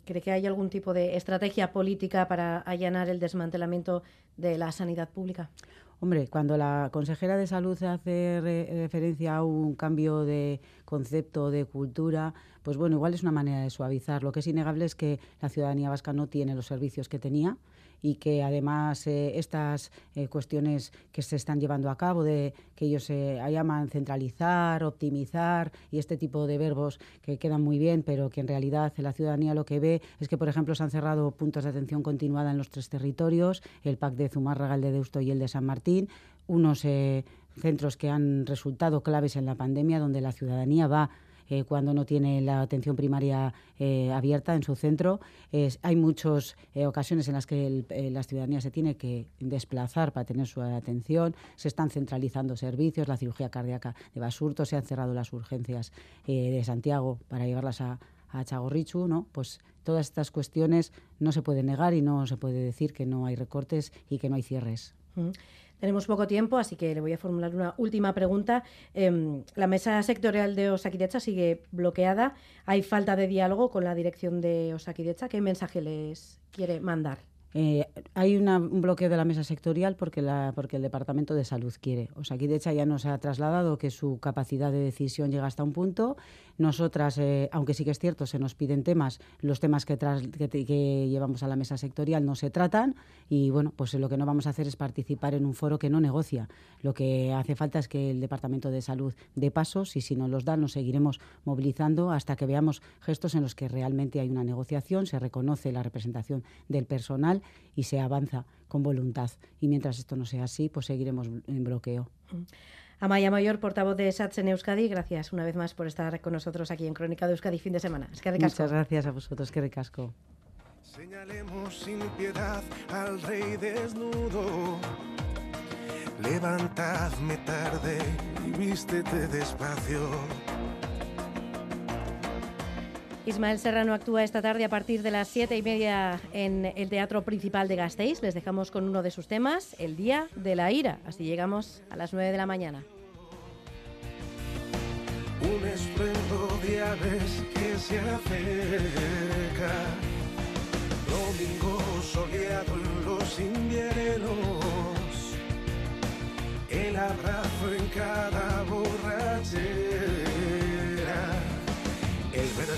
¿Cree que hay algún tipo de estrategia política para allanar el desmantelamiento de la sanidad pública? Hombre, cuando la consejera de salud hace referencia a un cambio de concepto, de cultura, pues bueno, igual es una manera de suavizar. Lo que es innegable es que la ciudadanía vasca no tiene los servicios que tenía y que además eh, estas eh, cuestiones que se están llevando a cabo, de que ellos se llaman centralizar, optimizar y este tipo de verbos que quedan muy bien, pero que en realidad la ciudadanía lo que ve es que, por ejemplo, se han cerrado puntos de atención continuada en los tres territorios, el PAC de Zumárraga, el de Deusto y el de San Martín, unos eh, centros que han resultado claves en la pandemia, donde la ciudadanía va eh, cuando no tiene la atención primaria eh, abierta en su centro. hay muchas eh, ocasiones en las que la ciudadanía se tiene que desplazar para tener su atención. Se están centralizando servicios, la cirugía cardíaca de Basurto, se han cerrado las urgencias de Santiago para llevarlas a, a Chagorrichu, ¿no? Pues todas estas cuestiones no se pueden negar y no se puede decir que no hay recortes y que no hay cierres. Mm. Tenemos poco tiempo, así que le voy a formular una última pregunta. Em, la mesa sectorial de Osakidecha sigue bloqueada. ¿Hay falta de diálogo con la dirección de Osakidecha? ¿Qué mensaje les quiere mandar? Eh, hay un bloqueo de la mesa sectorial porque, la, porque el Departamento de Salud quiere. O ya nos ha trasladado que su capacidad de decisión llega hasta un punto. Nosotras, eh, aunque sí que es cierto, se nos piden temas, los temas que, que, llevamos a la mesa sectorial no se tratan y bueno, pues lo que no vamos a hacer es participar en un foro que no negocia. Lo que hace falta es que el Departamento de Salud dé pasos y si no los da nos seguiremos movilizando hasta que veamos gestos en los que realmente hay una negociación, se reconoce la representación del personal y se avanza con voluntad. Y mientras esto no sea así, pues seguiremos en bloqueo. Mm. Amaya Mayor, portavoz de SATS en Euskadi, gracias una vez más por estar con nosotros aquí en Crónica de Euskadi fin de semana. Es que Muchas gracias a vosotros, que recasco. Señalemos sin piedad al rey desnudo. Levantadme tarde y vístete despacio. Ismael Serrano actúa esta tarde a partir de las siete y media en el Teatro Principal de Gasteiz. Les dejamos con uno de sus temas, El Día de la Ira. Así llegamos a las nueve de la mañana. Un estruendo de aves que se acerca. Domingo soleado en los inviernos. El abrazo en cada borrachera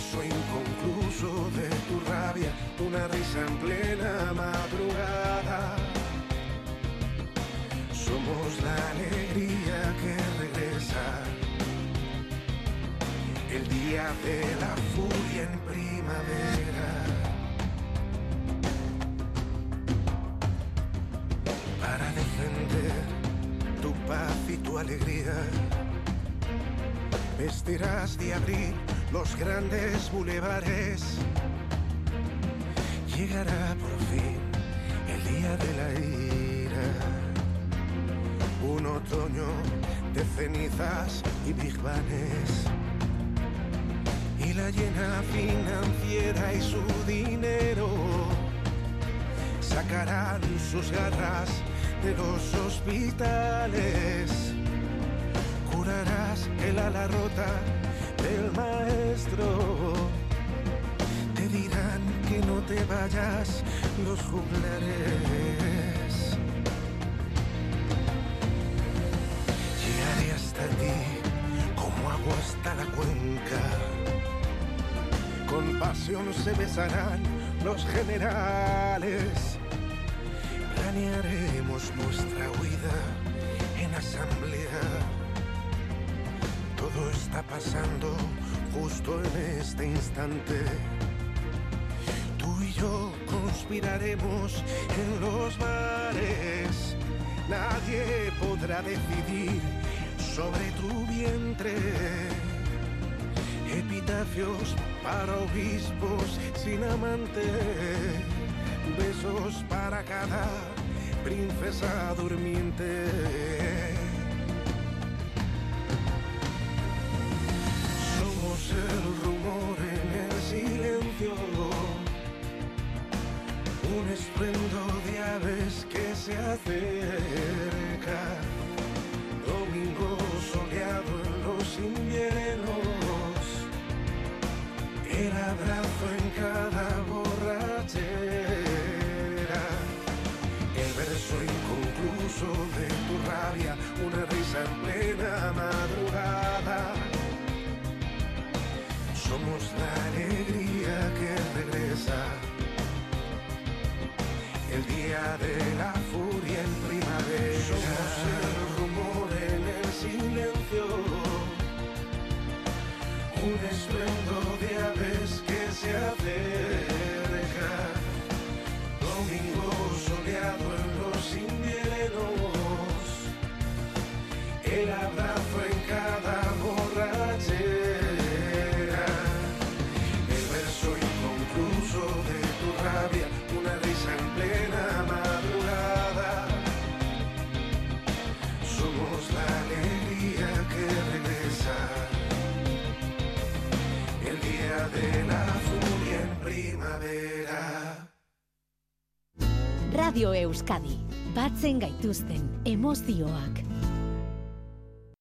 verso inconcluso de tu rabia, una risa en plena madrugada. Somos la alegría que regresa. El día de la furia en primavera. Para defender tu paz y tu alegría vestirás de abril los grandes bulevares. Llegará por fin el día de la ira, un otoño de cenizas y bigbanes. Y la llena financiera y su dinero sacarán sus garras de los hospitales el ala rota del maestro. Te dirán que no te vayas los juglares. Llegaré hasta ti como agua hasta la cuenca. Con pasión se besarán los generales. Planearemos nuestra huida en asamblea está pasando justo en este instante. Tú y yo conspiraremos en los mares. Nadie podrá decidir sobre tu vientre. Epitafios para obispos sin amante. Besos para cada princesa durmiente. El rumor en el silencio, un estruendo de aves que se acerca. Domingo soleado en los inviernos, el abrazo en cada borrachera, el verso inconcluso de tu rabia, una risa en plena madrugada. Somos la alegría que regresa. El día de la furia en primavera. Somos el rumor en el silencio. Un estruendo de aves que se acerca. Domingo soleado en los inviernos. El abrazo en cada Radio Euskadi, batzen gaituzten emozioak.